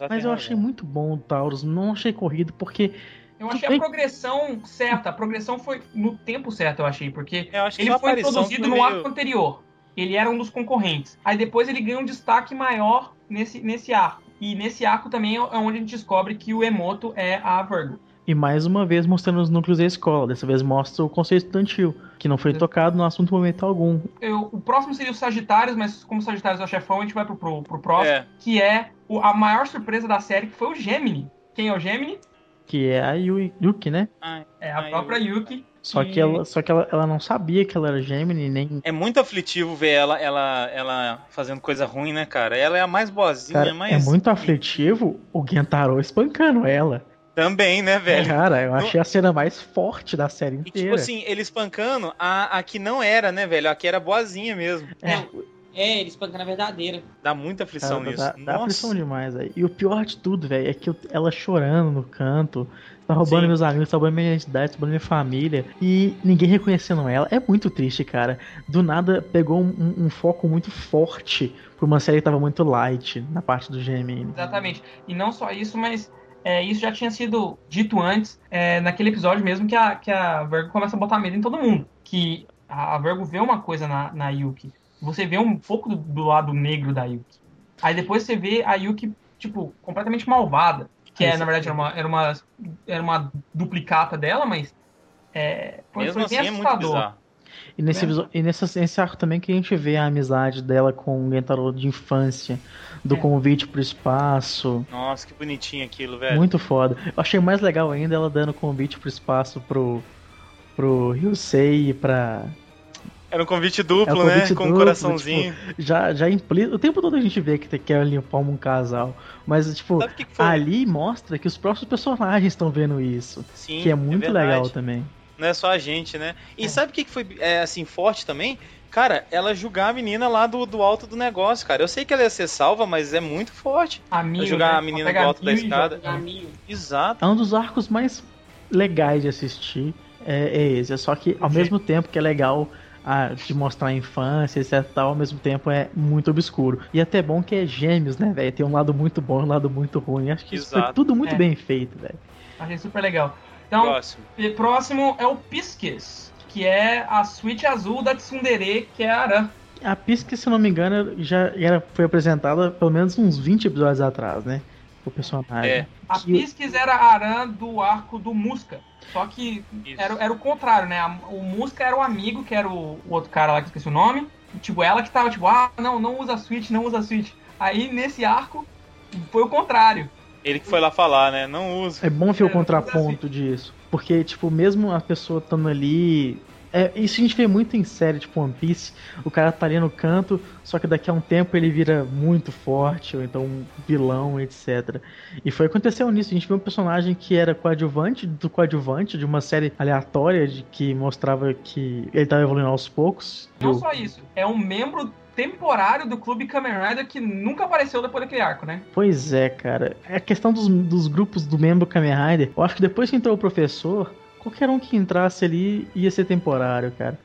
mas eu achei muito bom o Taurus. Não achei corrido porque Eu achei a progressão certa. A progressão foi no tempo certo, eu achei, porque Eu acho que ele foi introduzido no meio- arco anterior. Ele era um dos concorrentes. Aí depois ele ganha um destaque maior nesse, nesse arco. E nesse arco também é onde a gente descobre que o Emoto é a Virgo. E mais uma vez mostrando os núcleos da escola. Dessa vez mostra o conceito estudantil, que não foi tocado no assunto em momento algum. Eu- o próximo seria o Sagitários, mas como o Sagitários é o chefão, a gente vai pro, pro, pro próximo, É. que é o- a maior surpresa da série, que foi o Gemini. Quem é o Gemini? Que é a Yuki, né? Ai, É a Ai, própria Yuki. Só E- que, ela, só que ela, ela não sabia que ela era Gemini, nem. É muito aflitivo ver ela, ela, ela fazendo coisa ruim, né, cara? Ela é a mais boazinha, Cara, mais. é muito aflitivo o Gentaro espancando ela. Também, né, velho? Cara, eu achei a cena mais forte da série E tipo inteira. assim, ele espancando a, a que não era, né, velho? A que era boazinha mesmo. É. É, ele espancando a verdadeira. Dá muita aflição Cara, nisso. dá, dá Nossa. aflição demais, velho. E o pior de tudo, velho, é que ela chorando no canto, tá roubando Sim. meus amigos, tá roubando minha identidade, tá roubando minha família, e ninguém reconhecendo ela. É muito triste, cara. Do nada pegou um, um- foco muito forte pra uma série que tava muito light na parte do Gemini. Exatamente. E não só isso, mas é, isso já tinha sido dito antes, é, naquele episódio mesmo que a, que a Virgo começa a botar medo em todo mundo. Que a, a Virgo vê uma coisa na, na Yuki. Você vê um pouco do, do lado negro da Yuki. Aí depois você vê a Yuki, tipo, completamente malvada. Que é, na verdade, era uma, era uma, era uma duplicata dela, mas. É, foi, Mesmo foi assim bem é muito bizarro. E nesse, episo- e nessa- nesse arco também que a gente vê a amizade dela com o Gentaro de infância, do É. convite pro espaço. Nossa, que bonitinho aquilo, velho. Muito foda. Eu achei mais legal ainda ela dando convite pro espaço pro, pro Ryusei e pra. Era um convite duplo, É um convite né? Com um duplo, coraçãozinho. Já, já implica. O tempo todo a gente vê que te- quer limpar um casal. Mas, tipo, que, que ali mostra que os próprios personagens estão vendo isso. Sim, que é muito verdade. legal também. Não é só a gente, né? E É. sabe o que foi, é, assim, forte também? Cara, ela julgar a menina lá do, do alto do negócio, cara. Eu sei que ela ia ser salva, mas é muito forte. A jogar né? a menina do alto da escada. Exato. É um dos arcos mais legais de assistir. É, é esse. Só que ao Sim. mesmo tempo que é legal ah, de mostrar a infância, etc. Tal, ao mesmo tempo é muito obscuro. E até bom que é gêmeos, né, velho? Tem um lado muito bom e um lado muito ruim. Acho que isso foi Exato. tudo muito É. bem feito, velho. Achei super legal. Então, Próximo. Próximo é o Pisques, que é a suíte azul da Tsundere, que é a Aran. A Pisca, se eu não me engano, já era, foi apresentada pelo menos uns 20 episódios atrás, né? O personagem. É. A Que- Pisques era a Aran do arco do Musca. Só que Isso. era, era o contrário, né? A- O Musca era o amigo, que era o, o outro cara lá que esqueci o nome. E, tipo, ela que tava tipo, ah, não, não usa Switch, não usa Switch. Aí nesse arco foi o contrário. Ele que foi lá falar, né? Não uso. É bom ver o contraponto disso. Porque, tipo, mesmo a pessoa estando ali. É, isso a gente vê muito em série, tipo One Piece. O cara tá ali no canto, só que daqui a um tempo ele vira muito forte, ou então um vilão, etc. E foi aconteceu nisso. A gente viu um personagem que era coadjuvante do coadjuvante de uma série aleatória de que mostrava que ele tava evoluindo aos poucos. Não só isso, é um membro temporário do clube Kamen Rider que nunca apareceu depois daquele arco, né? Pois é, cara. É a questão dos, dos grupos do membro Kamen Rider. Eu acho que depois que entrou o professor, qualquer um que entrasse ali ia ser temporário, cara.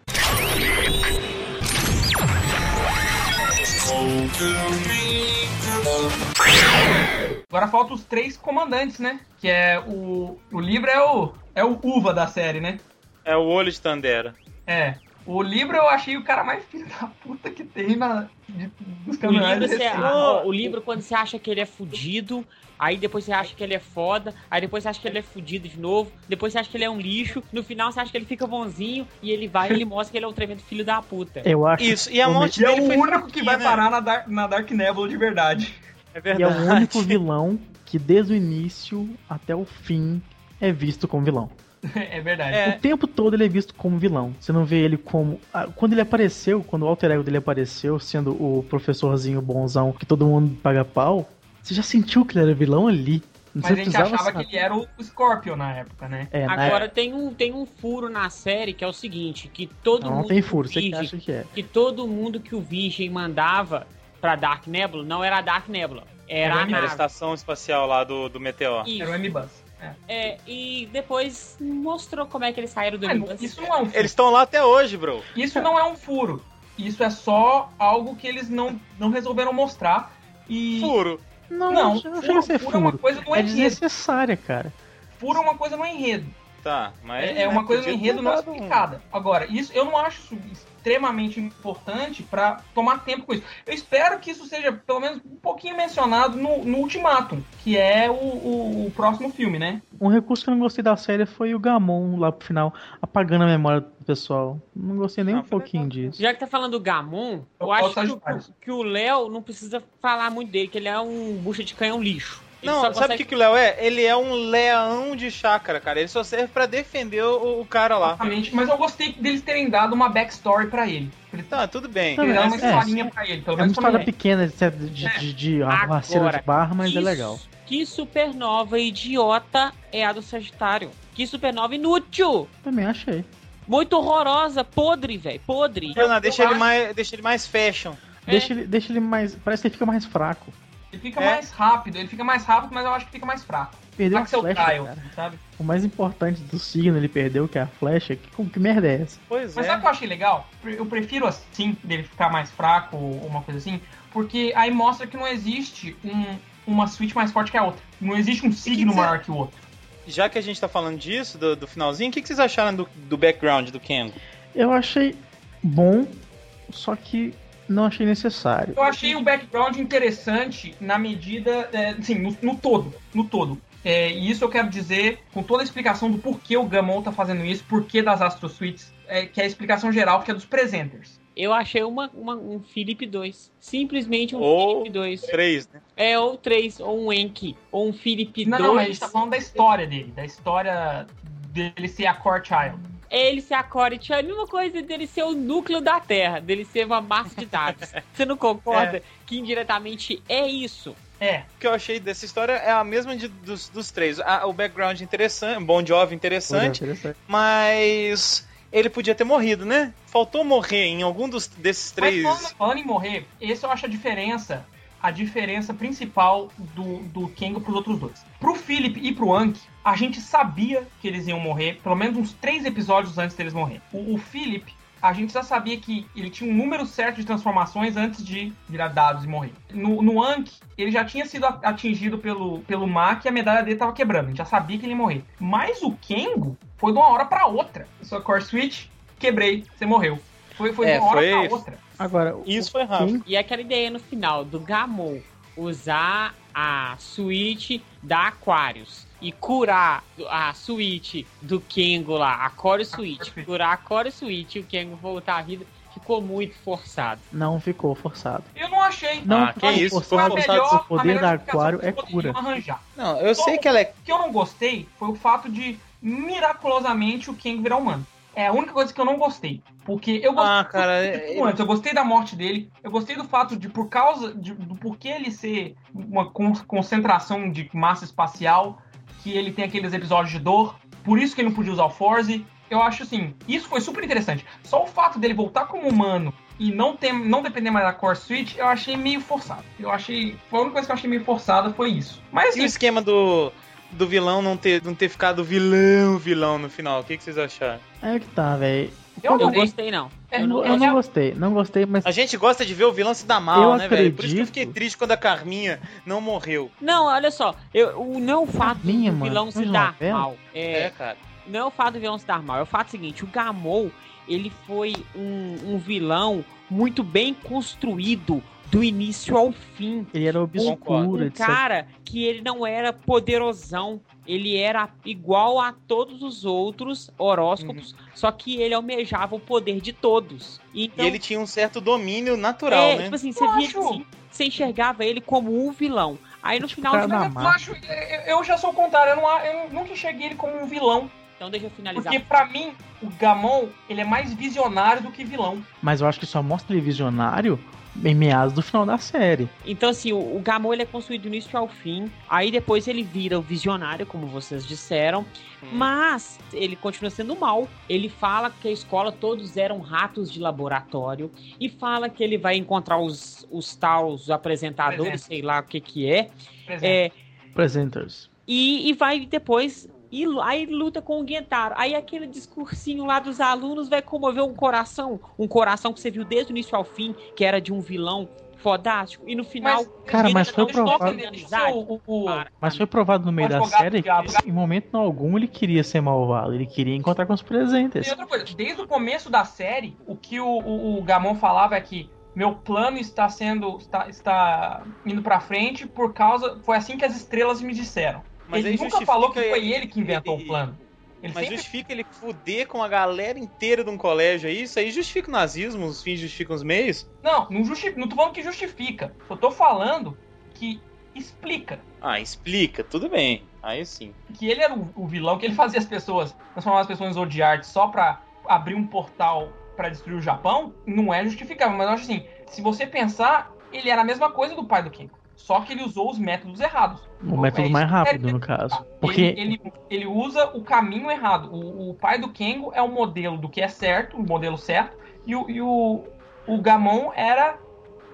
Agora falta os três comandantes, né? Que é o. O Libra é o. É o Uva da série, né? É o olho de Tandera. É. O Libra eu achei o cara mais filho da puta que tem na, de, dos O Kamen livro, você, ó, o livro, quando você acha que ele é fudido, aí depois você acha que ele é foda, aí depois você acha que ele é fudido de novo, depois você acha que ele é um lixo, no final você acha que ele fica bonzinho, e ele vai e ele mostra que ele é um tremendo filho da puta. Eu acho Isso, e a o morte é dele o foi único que vai né? parar na Dark, na Dark Nebula de verdade. É E é verdade. o único vilão que desde o início até o fim é visto como vilão. é verdade. É. O tempo todo ele é visto como vilão. Você não vê ele como. ah, Quando ele apareceu, quando o alter ego dele apareceu, sendo o professorzinho bonzão que todo mundo paga pau, você já sentiu que ele era vilão ali. Não Mas a você gente precisava achava saber. que ele era o Scorpion na época, né? É, na Agora tem um, tem um furo na série que é o seguinte, que todo Não, não mundo tem que furo, que Virgem- acha que é. que todo mundo que o Virgem mandava pra Dark Nebula não era a Dark Nebula, era Era a a a estação espacial lá do, do Meteor. Isso. Era o M-Bus. É. É, e depois mostrou como é que eles saíram do Mas Nimbus. isso não é um furo. Eles estão lá até hoje, bro. Isso não é um furo. Isso é só algo que eles não, não resolveram mostrar. E. Furo. Não, Não, não, furo, chega a ser furo é uma furo. coisa É enredo. desnecessária, cara. fura uma coisa no enredo. Tá, mas. É, é uma né, coisa no enredo não um- explicada. Agora, isso eu não acho isso extremamente importante pra tomar tempo com isso. Eu espero que isso seja pelo menos um pouquinho mencionado no, no Ultimatum, que é o, o- o próximo filme, né? Um recurso que eu não gostei da série foi o Gamon lá pro final, apagando a memória do pessoal. Não gostei nem Não, um foi pouquinho disso. Já que tá falando do Gamon, eu Eu acho que, que o Léo não precisa falar muito dele, que ele é um bucha de canhão lixo. Ele Não, só sabe o que, consegue- que o Léo é? Ele é um leão de chácara, cara. Ele só serve pra defender o, o cara lá. Exatamente. Mas eu gostei deles terem dado uma backstory pra ele. Ele Tá, tudo bem. Deram uma é, historinha pra ele, pelo É uma menos pra história pequena de, de, de, de arruaceira Agora, de barra, mas que é legal. Que supernova idiota é a do Sagitário. Que supernova inútil. Também achei. Muito horrorosa, podre, velho, podre. Não, deixa eu ele acho- mais, deixa ele mais fashion. É. Deixa, ele, deixa ele mais. Parece que ele fica mais fraco. Ele fica É. mais rápido, ele fica mais rápido, mas eu acho que fica mais fraco. Perdeu a Axel flecha, Kyle, sabe? O mais importante do signo ele perdeu, que é a flecha. Que, que merda é essa? Pois Mas é. sabe o que eu achei legal? Eu prefiro assim, dele ficar mais fraco ou uma coisa assim, porque aí mostra que não existe um- uma switch mais forte que a outra. Não existe um signo dizer- maior que o outro. Já que a gente tá falando disso, do, do finalzinho, o que, que vocês acharam do, do background do Kengo? Eu achei bom, só que não achei necessário. Eu achei o background interessante na medida, é, assim, no, no todo, no todo. É, e isso eu quero dizer com toda a explicação do porquê o Gamon tá fazendo isso, porquê das Astro Suites, é, que é a explicação geral, que é dos presenters. Eu achei uma, uma- um Philip 2. Simplesmente um Ou Philip 2. Três, né? É, ou 3, ou um Enki, ou um Philip Não, 2. não, mas a gente tá falando da história dele, da história dele ser a Core Child. Ele ser a Core tinha a mesma coisa dele ser o núcleo da Terra, dele ser uma massa de dados. Você não concorda que indiretamente é isso? É, O que eu achei dessa história é a mesma de- dos, dos três. A- o background interessante, Bon Jovi interessante, Interessante. mas ele podia ter morrido, né? Faltou morrer em algum dos, desses três. Mas falando, falando em morrer, esse eu acho a diferença, a diferença principal do, do Kengo pros outros dois. Pro Philip e pro Anki, a gente sabia que eles iam morrer, pelo menos uns três episódios antes deles morrer. O, o Philip, a gente já sabia que ele tinha um número certo de transformações antes de virar dados e morrer. No, no Anki, ele já tinha sido atingido pelo, pelo Mac e a medalha dele tava quebrando. A gente já sabia que ele ia morrer. Mas o Kengo foi de uma hora pra outra. Sua core switch, quebrei, você morreu. Foi, foi É, de uma hora pra outra. Agora, Isso o foi rápido. E aquela ideia no final do Gamon usar a suíte da Aquarius e curar a suíte do Kengo lá, a Core Suite, curar a Core Suite e o Kengo voltar à vida, ficou muito forçado. não ficou forçado. Eu não achei. Não, Ah, que isso, forçado. foi a melhor, o poder a melhor da Aquário é cura. Arranjar. Não, eu sei que ela é. O que eu não gostei foi o fato de miraculosamente o Kang virar humano. É a única coisa que eu não gostei. Porque eu gostei Ah, cara, do- é- antes, eu gostei da morte dele. Eu gostei do fato de, por causa de- do porquê ele ser uma con- concentração de massa espacial, que ele tem aqueles episódios de dor. Por isso que ele não podia usar o Force. Eu acho assim, isso foi super interessante. Só o fato dele voltar como humano e não, ter, não depender mais da Core Switch, eu achei meio forçado. Eu achei. Foi a única coisa que eu achei meio forçada foi isso. Mas E o assim, esquema do, do vilão não ter, não ter ficado vilão, vilão no final? O que, que vocês acharam? É que tá, velho. eu Eu não gostei, não. É, Eu não, Eu não gostei, não gostei, mas A gente gosta de ver o vilão se dar mal, Eu né, velho? Por isso que eu fiquei triste quando a Carminha não morreu. Não, olha só, eu, o, não é o fato Minha, do mano, vilão se coisa dar mal. É, cara. não é o fato do vilão se dar mal, é o fato seguinte, o Gamou, ele foi um, um vilão muito bem construído do início ao fim. ele era obscuro, um etc. cara que ele não era poderosão, ele era igual a todos os outros horóscopos, só que ele almejava o poder de todos. Então, E ele tinha um certo domínio natural, é, né? tipo assim, você via acho- assim, você enxergava ele como um vilão. Aí no final, cara eu, acho, eu, eu já sou o contrário, eu, não, a- eu nunca enxerguei ele como um vilão. Então deixa eu finalizar. Porque pra mim, o Gamon, ele é mais visionário do que vilão. Mas eu acho que só mostra ele visionário em meados do final da série. Então, assim, o, o Gamon ele é construído do início ao fim. Aí depois ele vira o visionário, como vocês disseram. Mas ele continua sendo mal. Ele fala que a escola todos eram ratos de laboratório. E fala que ele vai encontrar os, os tal, os apresentadores, Presente. sei lá o que que é. É Presenters. e, e vai depois. E aí luta com o Gentaro. Aí aquele discursinho lá dos alunos vai comover um coração. Um coração que você viu desde o início ao fim, que era de um vilão fodástico. E no final. Mas, Cara, mas foi provado- o- o- Para. Mas foi provado no meio da série que em momento algum ele queria ser malvado, ele queria encontrar com os presentes. E outra coisa, desde o começo da série, o que o, o, o Gamon falava é que meu plano está sendo. está, está indo pra frente por causa. Foi assim que as estrelas me disseram. Mas ele nunca falou que foi ele- que inventou o plano. Ele Mas sempre justifica ele fuder com a galera inteira de um colégio aí? Isso aí justifica o nazismo, os fins justificam os meios? Não, não, justifica, não tô falando que justifica. Eu tô falando que explica. Ah, explica, tudo bem. Aí sim. Que ele era o, o vilão, que ele fazia as pessoas, transformar as pessoas em Zodiart só pra abrir um portal pra destruir o Japão, não é justificável. Mas eu acho assim, se você pensar, ele era a mesma coisa do pai do Ken. Só que ele usou os métodos errados. O método É mais rápido, no caso. Ele, Porque ele, ele usa o caminho errado. O, o pai do Kengo é o modelo do que é certo, o modelo certo, e o, e o, o Gamon era.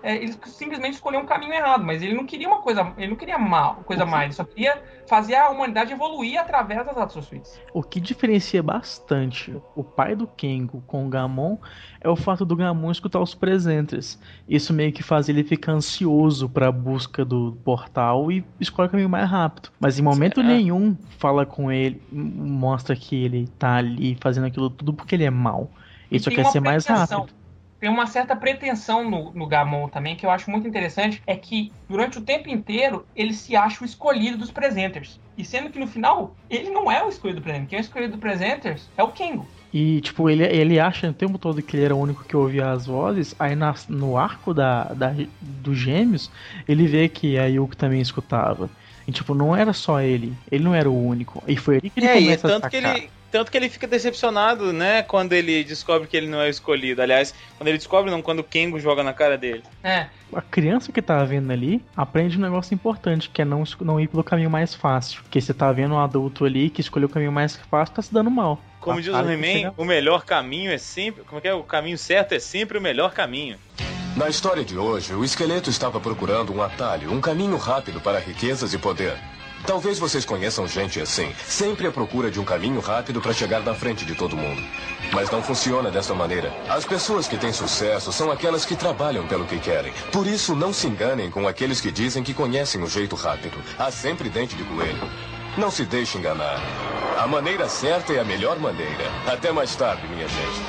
É, ele simplesmente escolheu um caminho errado, mas ele não queria uma coisa. Ele não queria mal, coisa má, ele só queria fazer a humanidade evoluir através das Suites. o que diferencia bastante o pai do Kengo com o Gamon é o fato do Gamon escutar os presentes. Isso meio que faz ele ficar ansioso pra busca do portal e escolhe o caminho mais rápido. Mas em momento Será? nenhum fala com ele, mostra que ele tá ali fazendo aquilo tudo porque ele é mau. Ele E só quer ser mais rápido. Tem uma certa pretensão no, no Gamon também, que eu acho muito interessante, é que durante o tempo inteiro ele se acha o escolhido dos presenters. E sendo que no final, ele não é o escolhido do presenter. Quem é o escolhido do presenters é o Kengo. E, tipo, ele, ele acha o tempo todo que ele era o único que ouvia as vozes. Aí na- no arco da, da, dos gêmeos, ele vê que a Yuko também escutava. E, tipo, não era só ele. Ele não era o único. E foi ali que ele É, e começa a tanto que sacar. ele. Tanto que ele fica decepcionado, né, quando ele descobre que ele não é escolhido. Aliás, quando ele descobre, não, quando o Kengo joga na cara dele. É, A criança que tá vendo ali aprende um negócio importante, que é não, não ir pelo caminho mais fácil. Porque você tá vendo um adulto ali que escolheu o caminho mais fácil, tá se dando mal. Como A diz o He-Man, o melhor caminho é sempre. Como é que é? O caminho certo é sempre o melhor caminho. Na história de hoje, o esqueleto estava procurando um atalho, um caminho rápido para riquezas e poder. Talvez vocês conheçam gente assim, sempre à procura de um caminho rápido para chegar na frente de todo mundo. Mas não funciona dessa maneira. As pessoas que têm sucesso são aquelas que trabalham pelo que querem. Por isso, não se enganem com aqueles que dizem que conhecem o jeito rápido. Há sempre dente de coelho. Não se deixe enganar. A maneira certa é a melhor maneira. Até mais tarde, minha gente.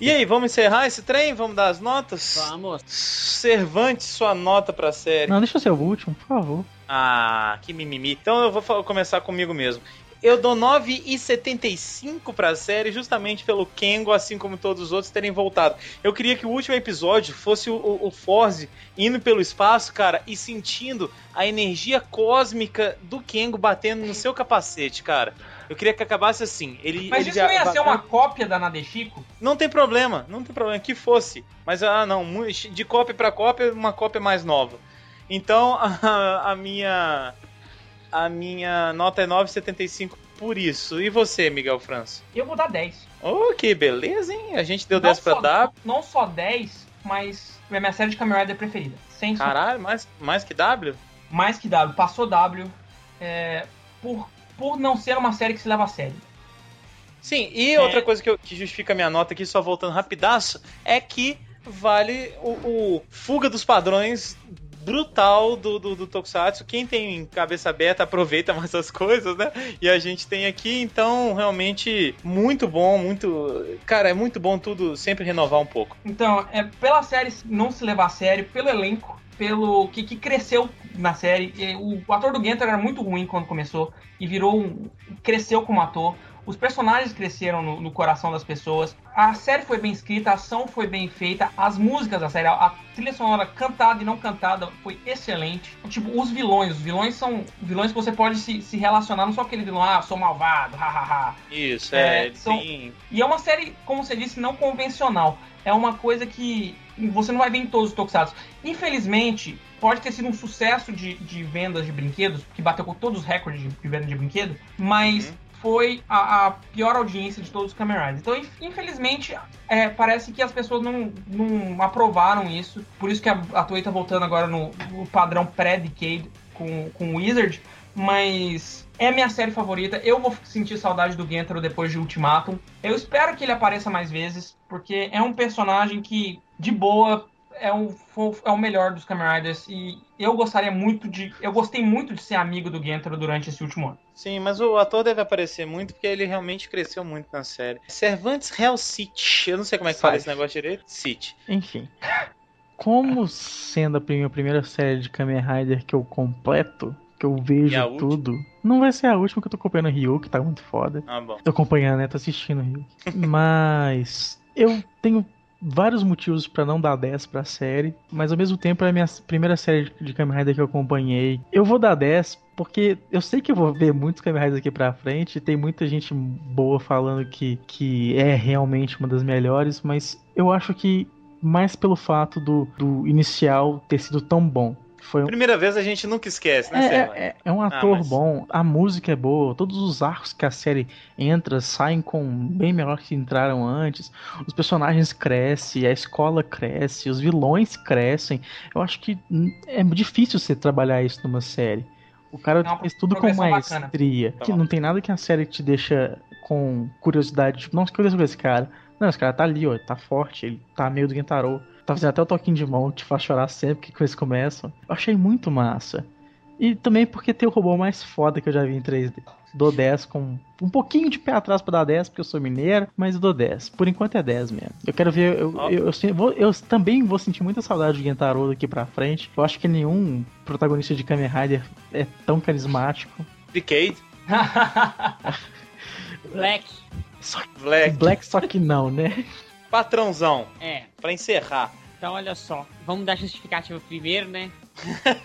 E aí, vamos encerrar esse trem? Vamos dar as notas? Vamos. Cervantes, sua nota pra série. Não, deixa eu ser o último, por favor. Ah, que mimimi. Então eu vou começar comigo mesmo. Eu dou 9,75 pra série justamente pelo Kengo, assim como todos os outros, terem voltado. Eu queria que o último episódio fosse o, o, o Forze indo pelo espaço, cara, e sentindo a energia cósmica do Kengo batendo no seu capacete, cara. Eu queria que acabasse assim. Ele, mas ele isso não ia ser uma cópia da Nadeshiko? Não tem problema, não tem problema, que fosse. Mas, ah, não, de cópia pra cópia, uma cópia mais nova. Então, a, a minha a minha nota é 9,75 por isso. E você, Miguel França? Eu vou dar 10. Oh, que beleza, hein? A gente deu Não 10 pra W. Não só 10, mas é minha série de Kamen Rider preferida. Sem. Caralho, mais, mais que W? mais que W, passou W, é, por, por não ser uma série que se leva a sério. Sim, e É. outra coisa que, eu- que justifica a minha nota aqui, só voltando rapidaço, é que vale o, o fuga dos padrões brutal do, do, do Tokusatsu. Quem tem cabeça aberta aproveita mais as coisas, né? E a gente tem aqui, então, realmente, muito bom, muito... Cara, é muito bom tudo sempre renovar um pouco. Então, é, pela série não se levar a sério, pelo elenco, pelo que, que cresceu na série. O, o ator do Gento era muito ruim quando começou e virou um. cresceu como ator. Os personagens cresceram no, no coração das pessoas. A série foi bem escrita, a ação foi bem feita, as músicas da série, a, a trilha sonora cantada e não cantada foi excelente. Tipo, os vilões, os vilões são vilões que você pode se, se relacionar, não só aquele vilão, ah, sou malvado, hahaha. Isso, É, é, são- tem- E é uma série, como você disse, não convencional. É uma coisa que você não vai ver em todos os Tokusatsu. Infelizmente, pode ter sido um sucesso de, de vendas de brinquedos, que bateu com todos os recordes de, de venda de brinquedo, mas Uhum. foi a, a pior audiência de todos os Kamen Riders. Então, inf- infelizmente, é, parece que as pessoas não, não aprovaram isso. Por isso que a, a Toei tá voltando agora no, no padrão pré-Decade com, com o Wizard, mas é minha série favorita. Eu vou sentir saudade do Gentaro depois de Ultimatum. Eu espero que ele apareça mais vezes, porque é um personagem que, de boa, é o, é o melhor dos Kamen Riders e eu gostaria muito de. Eu gostei muito de ser amigo do Gentaro durante esse último ano. Sim, mas o ator deve aparecer muito porque ele realmente cresceu muito na série. Cervantes Hell City. Eu não sei como é que fala esse negócio direito. City. Enfim. Como sendo a minha primeira série de Kamen Rider que eu completo, que eu vejo a última? tudo. Não vai ser a última que eu tô acompanhando Ryu, que tá muito foda. Ah, bom. Tô acompanhando, né? Tô assistindo Ryu. Mas eu tenho vários motivos pra não dar 10 pra série, mas ao mesmo tempo é a minha primeira série de- Kamen Rider que eu acompanhei. Eu vou dar 10 porque eu sei que eu vou ver muitos Kamen Riders aqui pra frente, tem muita gente boa falando que, que é realmente uma das melhores, mas eu acho que mais pelo fato do, do inicial ter sido tão bom. Foi um, Primeira vez a gente nunca esquece, né, é, Cervantes? é, é um ator mas- bom, a música é boa, todos os arcos que a série entra saem com bem melhor que entraram antes, os personagens crescem, a escola cresce, os vilões crescem. Eu acho que é difícil você trabalhar isso numa série. O cara É uma fez tudo com progressão bacana. maestria. Tá Que não tem nada que a série te deixa com curiosidade, tipo, nossa, que curioso com esse cara. Não, esse cara tá ali, ó, tá forte, ele tá meio do Gentaro. Tá fazendo até o toquinho de mão, te faz chorar sempre que eles começam. Eu achei muito massa. E também porque tem o robô mais foda que eu já vi em 3D. Dou 10 com um pouquinho de pé atrás pra dar 10, porque eu sou mineiro, mas eu dou 10. Por enquanto é 10 mesmo. Eu quero ver. Eu, eu, eu vou- eu também vou sentir muita saudade de Gentaro daqui pra frente. Eu acho que nenhum protagonista de Kamen Rider é tão carismático. Decade, Black. Só que Black, Black só que não, né? Patrãozão. É. Pra encerrar. Então, olha só. Vamos dar justificativa primeiro, né?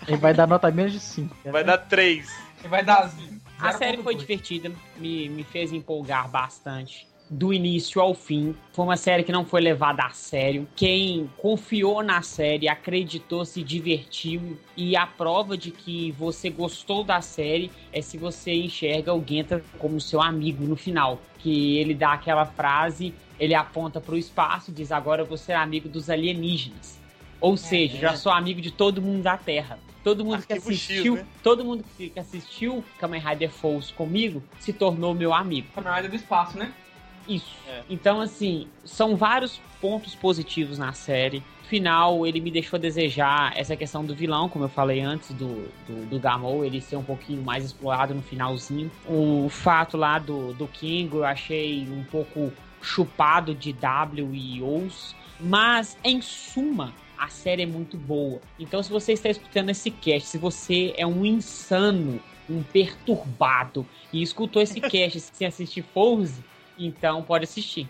Ele vai dar nota menos de 5. Vai dar 3. Ele vai dar. A série foi 0.2. divertida, me, me fez empolgar bastante. Do início ao fim. Foi uma série que não foi levada a sério. Quem confiou na série, acreditou, se divertiu. E a prova de que você gostou da série é se você enxerga o Genta como seu amigo no final. Que ele dá aquela frase, ele aponta para o espaço e diz: Agora eu vou ser amigo dos alienígenas. Ou seja, já sou amigo de todo mundo da Terra. Todo mundo que Arquivo X, assistiu, né? todo mundo que que assistiu Kamen Rider Falls comigo se tornou meu amigo. Kamen Rider do espaço, né? Isso. É. Então, assim, são vários pontos positivos na série. Final, ele me deixou desejar essa questão do vilão, como eu falei antes, do, do, do Gamou, ele ser um pouquinho mais explorado no finalzinho. O fato lá do, do King eu achei um pouco chupado de W e Os, mas em suma, a série é muito boa. Então, se você está escutando esse cast, se você é um insano, um perturbado e escutou esse cast sem assistir Forze, então pode assistir.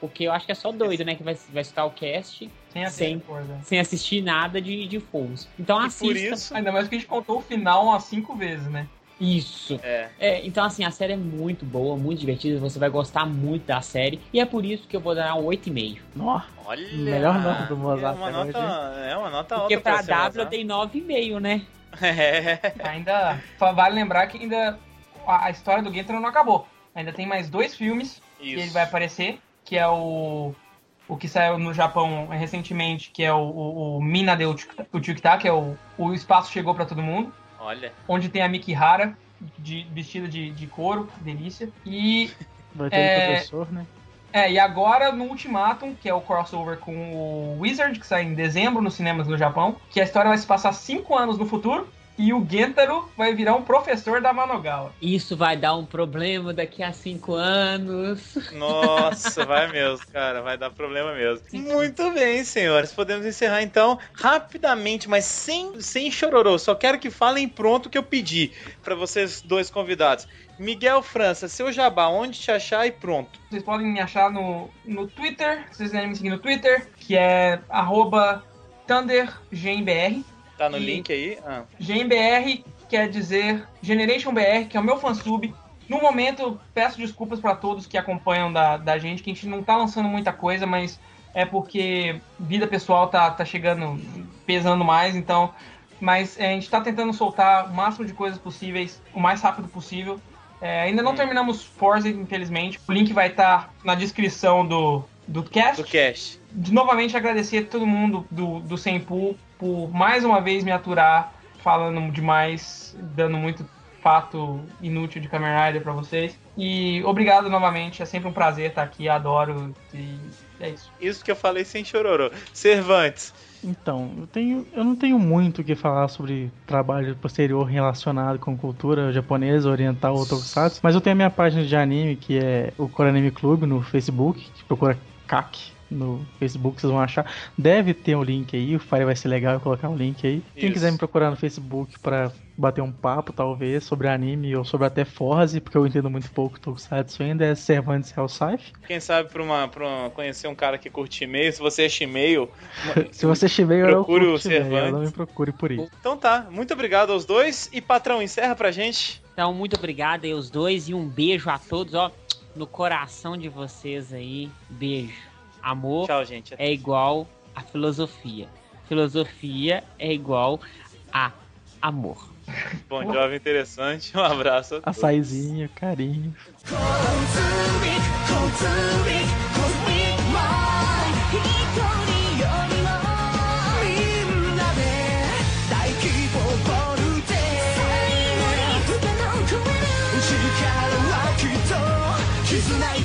Porque eu acho que é só doido, né? Que vai, vai escutar o cast Sem Sem. sem assistir nada de, de Forze. Então E assista. por isso. Ainda mais que a gente contou o final umas cinco vezes, né? Isso. É. É, então, assim, a série é muito boa, muito divertida. Você vai gostar muito da série. E é por isso que eu vou dar um 8,5. Nó, Olha. Melhor nota do Mozart É uma nota, é uma nota Porque alta pra ser W eu dei 9,5, né? É. Ainda só vale lembrar que ainda a, história do Gentaro não acabou. Ainda tem mais dois filmes que ele Isso. vai aparecer, que é o o que saiu no Japão recentemente, que é o, o, o Mina de que é o o espaço chegou pra todo mundo, Olha. onde tem a Mikihara de, vestida de, de couro, delícia. E vai ter É. o professor, né? é, e agora no Ultimatum, que é o crossover com o Wizard, que sai em dezembro nos cinemas no Japão, que a história vai se passar cinco anos no futuro. E o Gentaro vai virar um professor da Manogawa. Isso vai dar um problema daqui a 5 anos. Nossa, vai mesmo, cara. Vai dar problema mesmo. Muito bem, senhores. Podemos encerrar então rapidamente, mas sem, sem chororô. Só quero que falem pronto o que eu pedi pra vocês dois convidados. Miguel França, seu jabá, onde te achar e pronto. Vocês podem me achar no, no Twitter, se vocês quiserem me seguir no Twitter, que é arroba ThunderGMBR. Tá no E- link aí? Ah. GMBR quer dizer Generation BR, que é o meu fansub. No momento, peço desculpas para todos que acompanham da, da gente, que a gente não tá lançando muita coisa, mas é porque vida pessoal tá, tá chegando, pesando mais, então. Mas é, a gente tá tentando soltar o máximo de coisas possíveis, o mais rápido possível. É, ainda não Hum. terminamos Forza, infelizmente. O link vai estar na descrição do, do cast Do cast. de novamente agradecer a todo mundo do, do Sempu por mais uma vez me aturar, falando demais, dando muito fato inútil de Kamen Rider pra vocês. E obrigado novamente, é sempre um prazer estar aqui, adoro e é isso. Isso que eu falei sem chororô. Cervantes, Então, eu, tenho, eu não tenho muito o que falar sobre trabalho posterior relacionado com cultura japonesa, oriental ou tokusatsu, mas eu tenho a minha página de anime, que é o Coranime Club no Facebook, que procura CAC no Facebook, vocês vão achar. Deve ter um link aí, o Fire vai ser legal eu colocar um link aí. Quem Isso. quiser me procurar no Facebook pra bater um papo, talvez, sobre anime ou sobre até Forze, porque eu entendo muito pouco tokusatsu ainda, é Cervantes Hellscypher. quem sabe pra, uma, pra uma- conhecer um cara que curte e-mail, se você é chimeio. Se você eu Procure o curto Shimeia, Cervantes. Não me procure por isso. Então tá, muito obrigado aos dois. E patrão, encerra pra gente. Então, muito obrigado aí os dois e um beijo a todos, ó, no coração de vocês aí. Beijo. Amor Tchau, gente. é igual a filosofia. Filosofia é igual a amor. Bom jovem interessante. Um abraço. a todos. Açaizinho, carinho.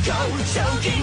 够，受尽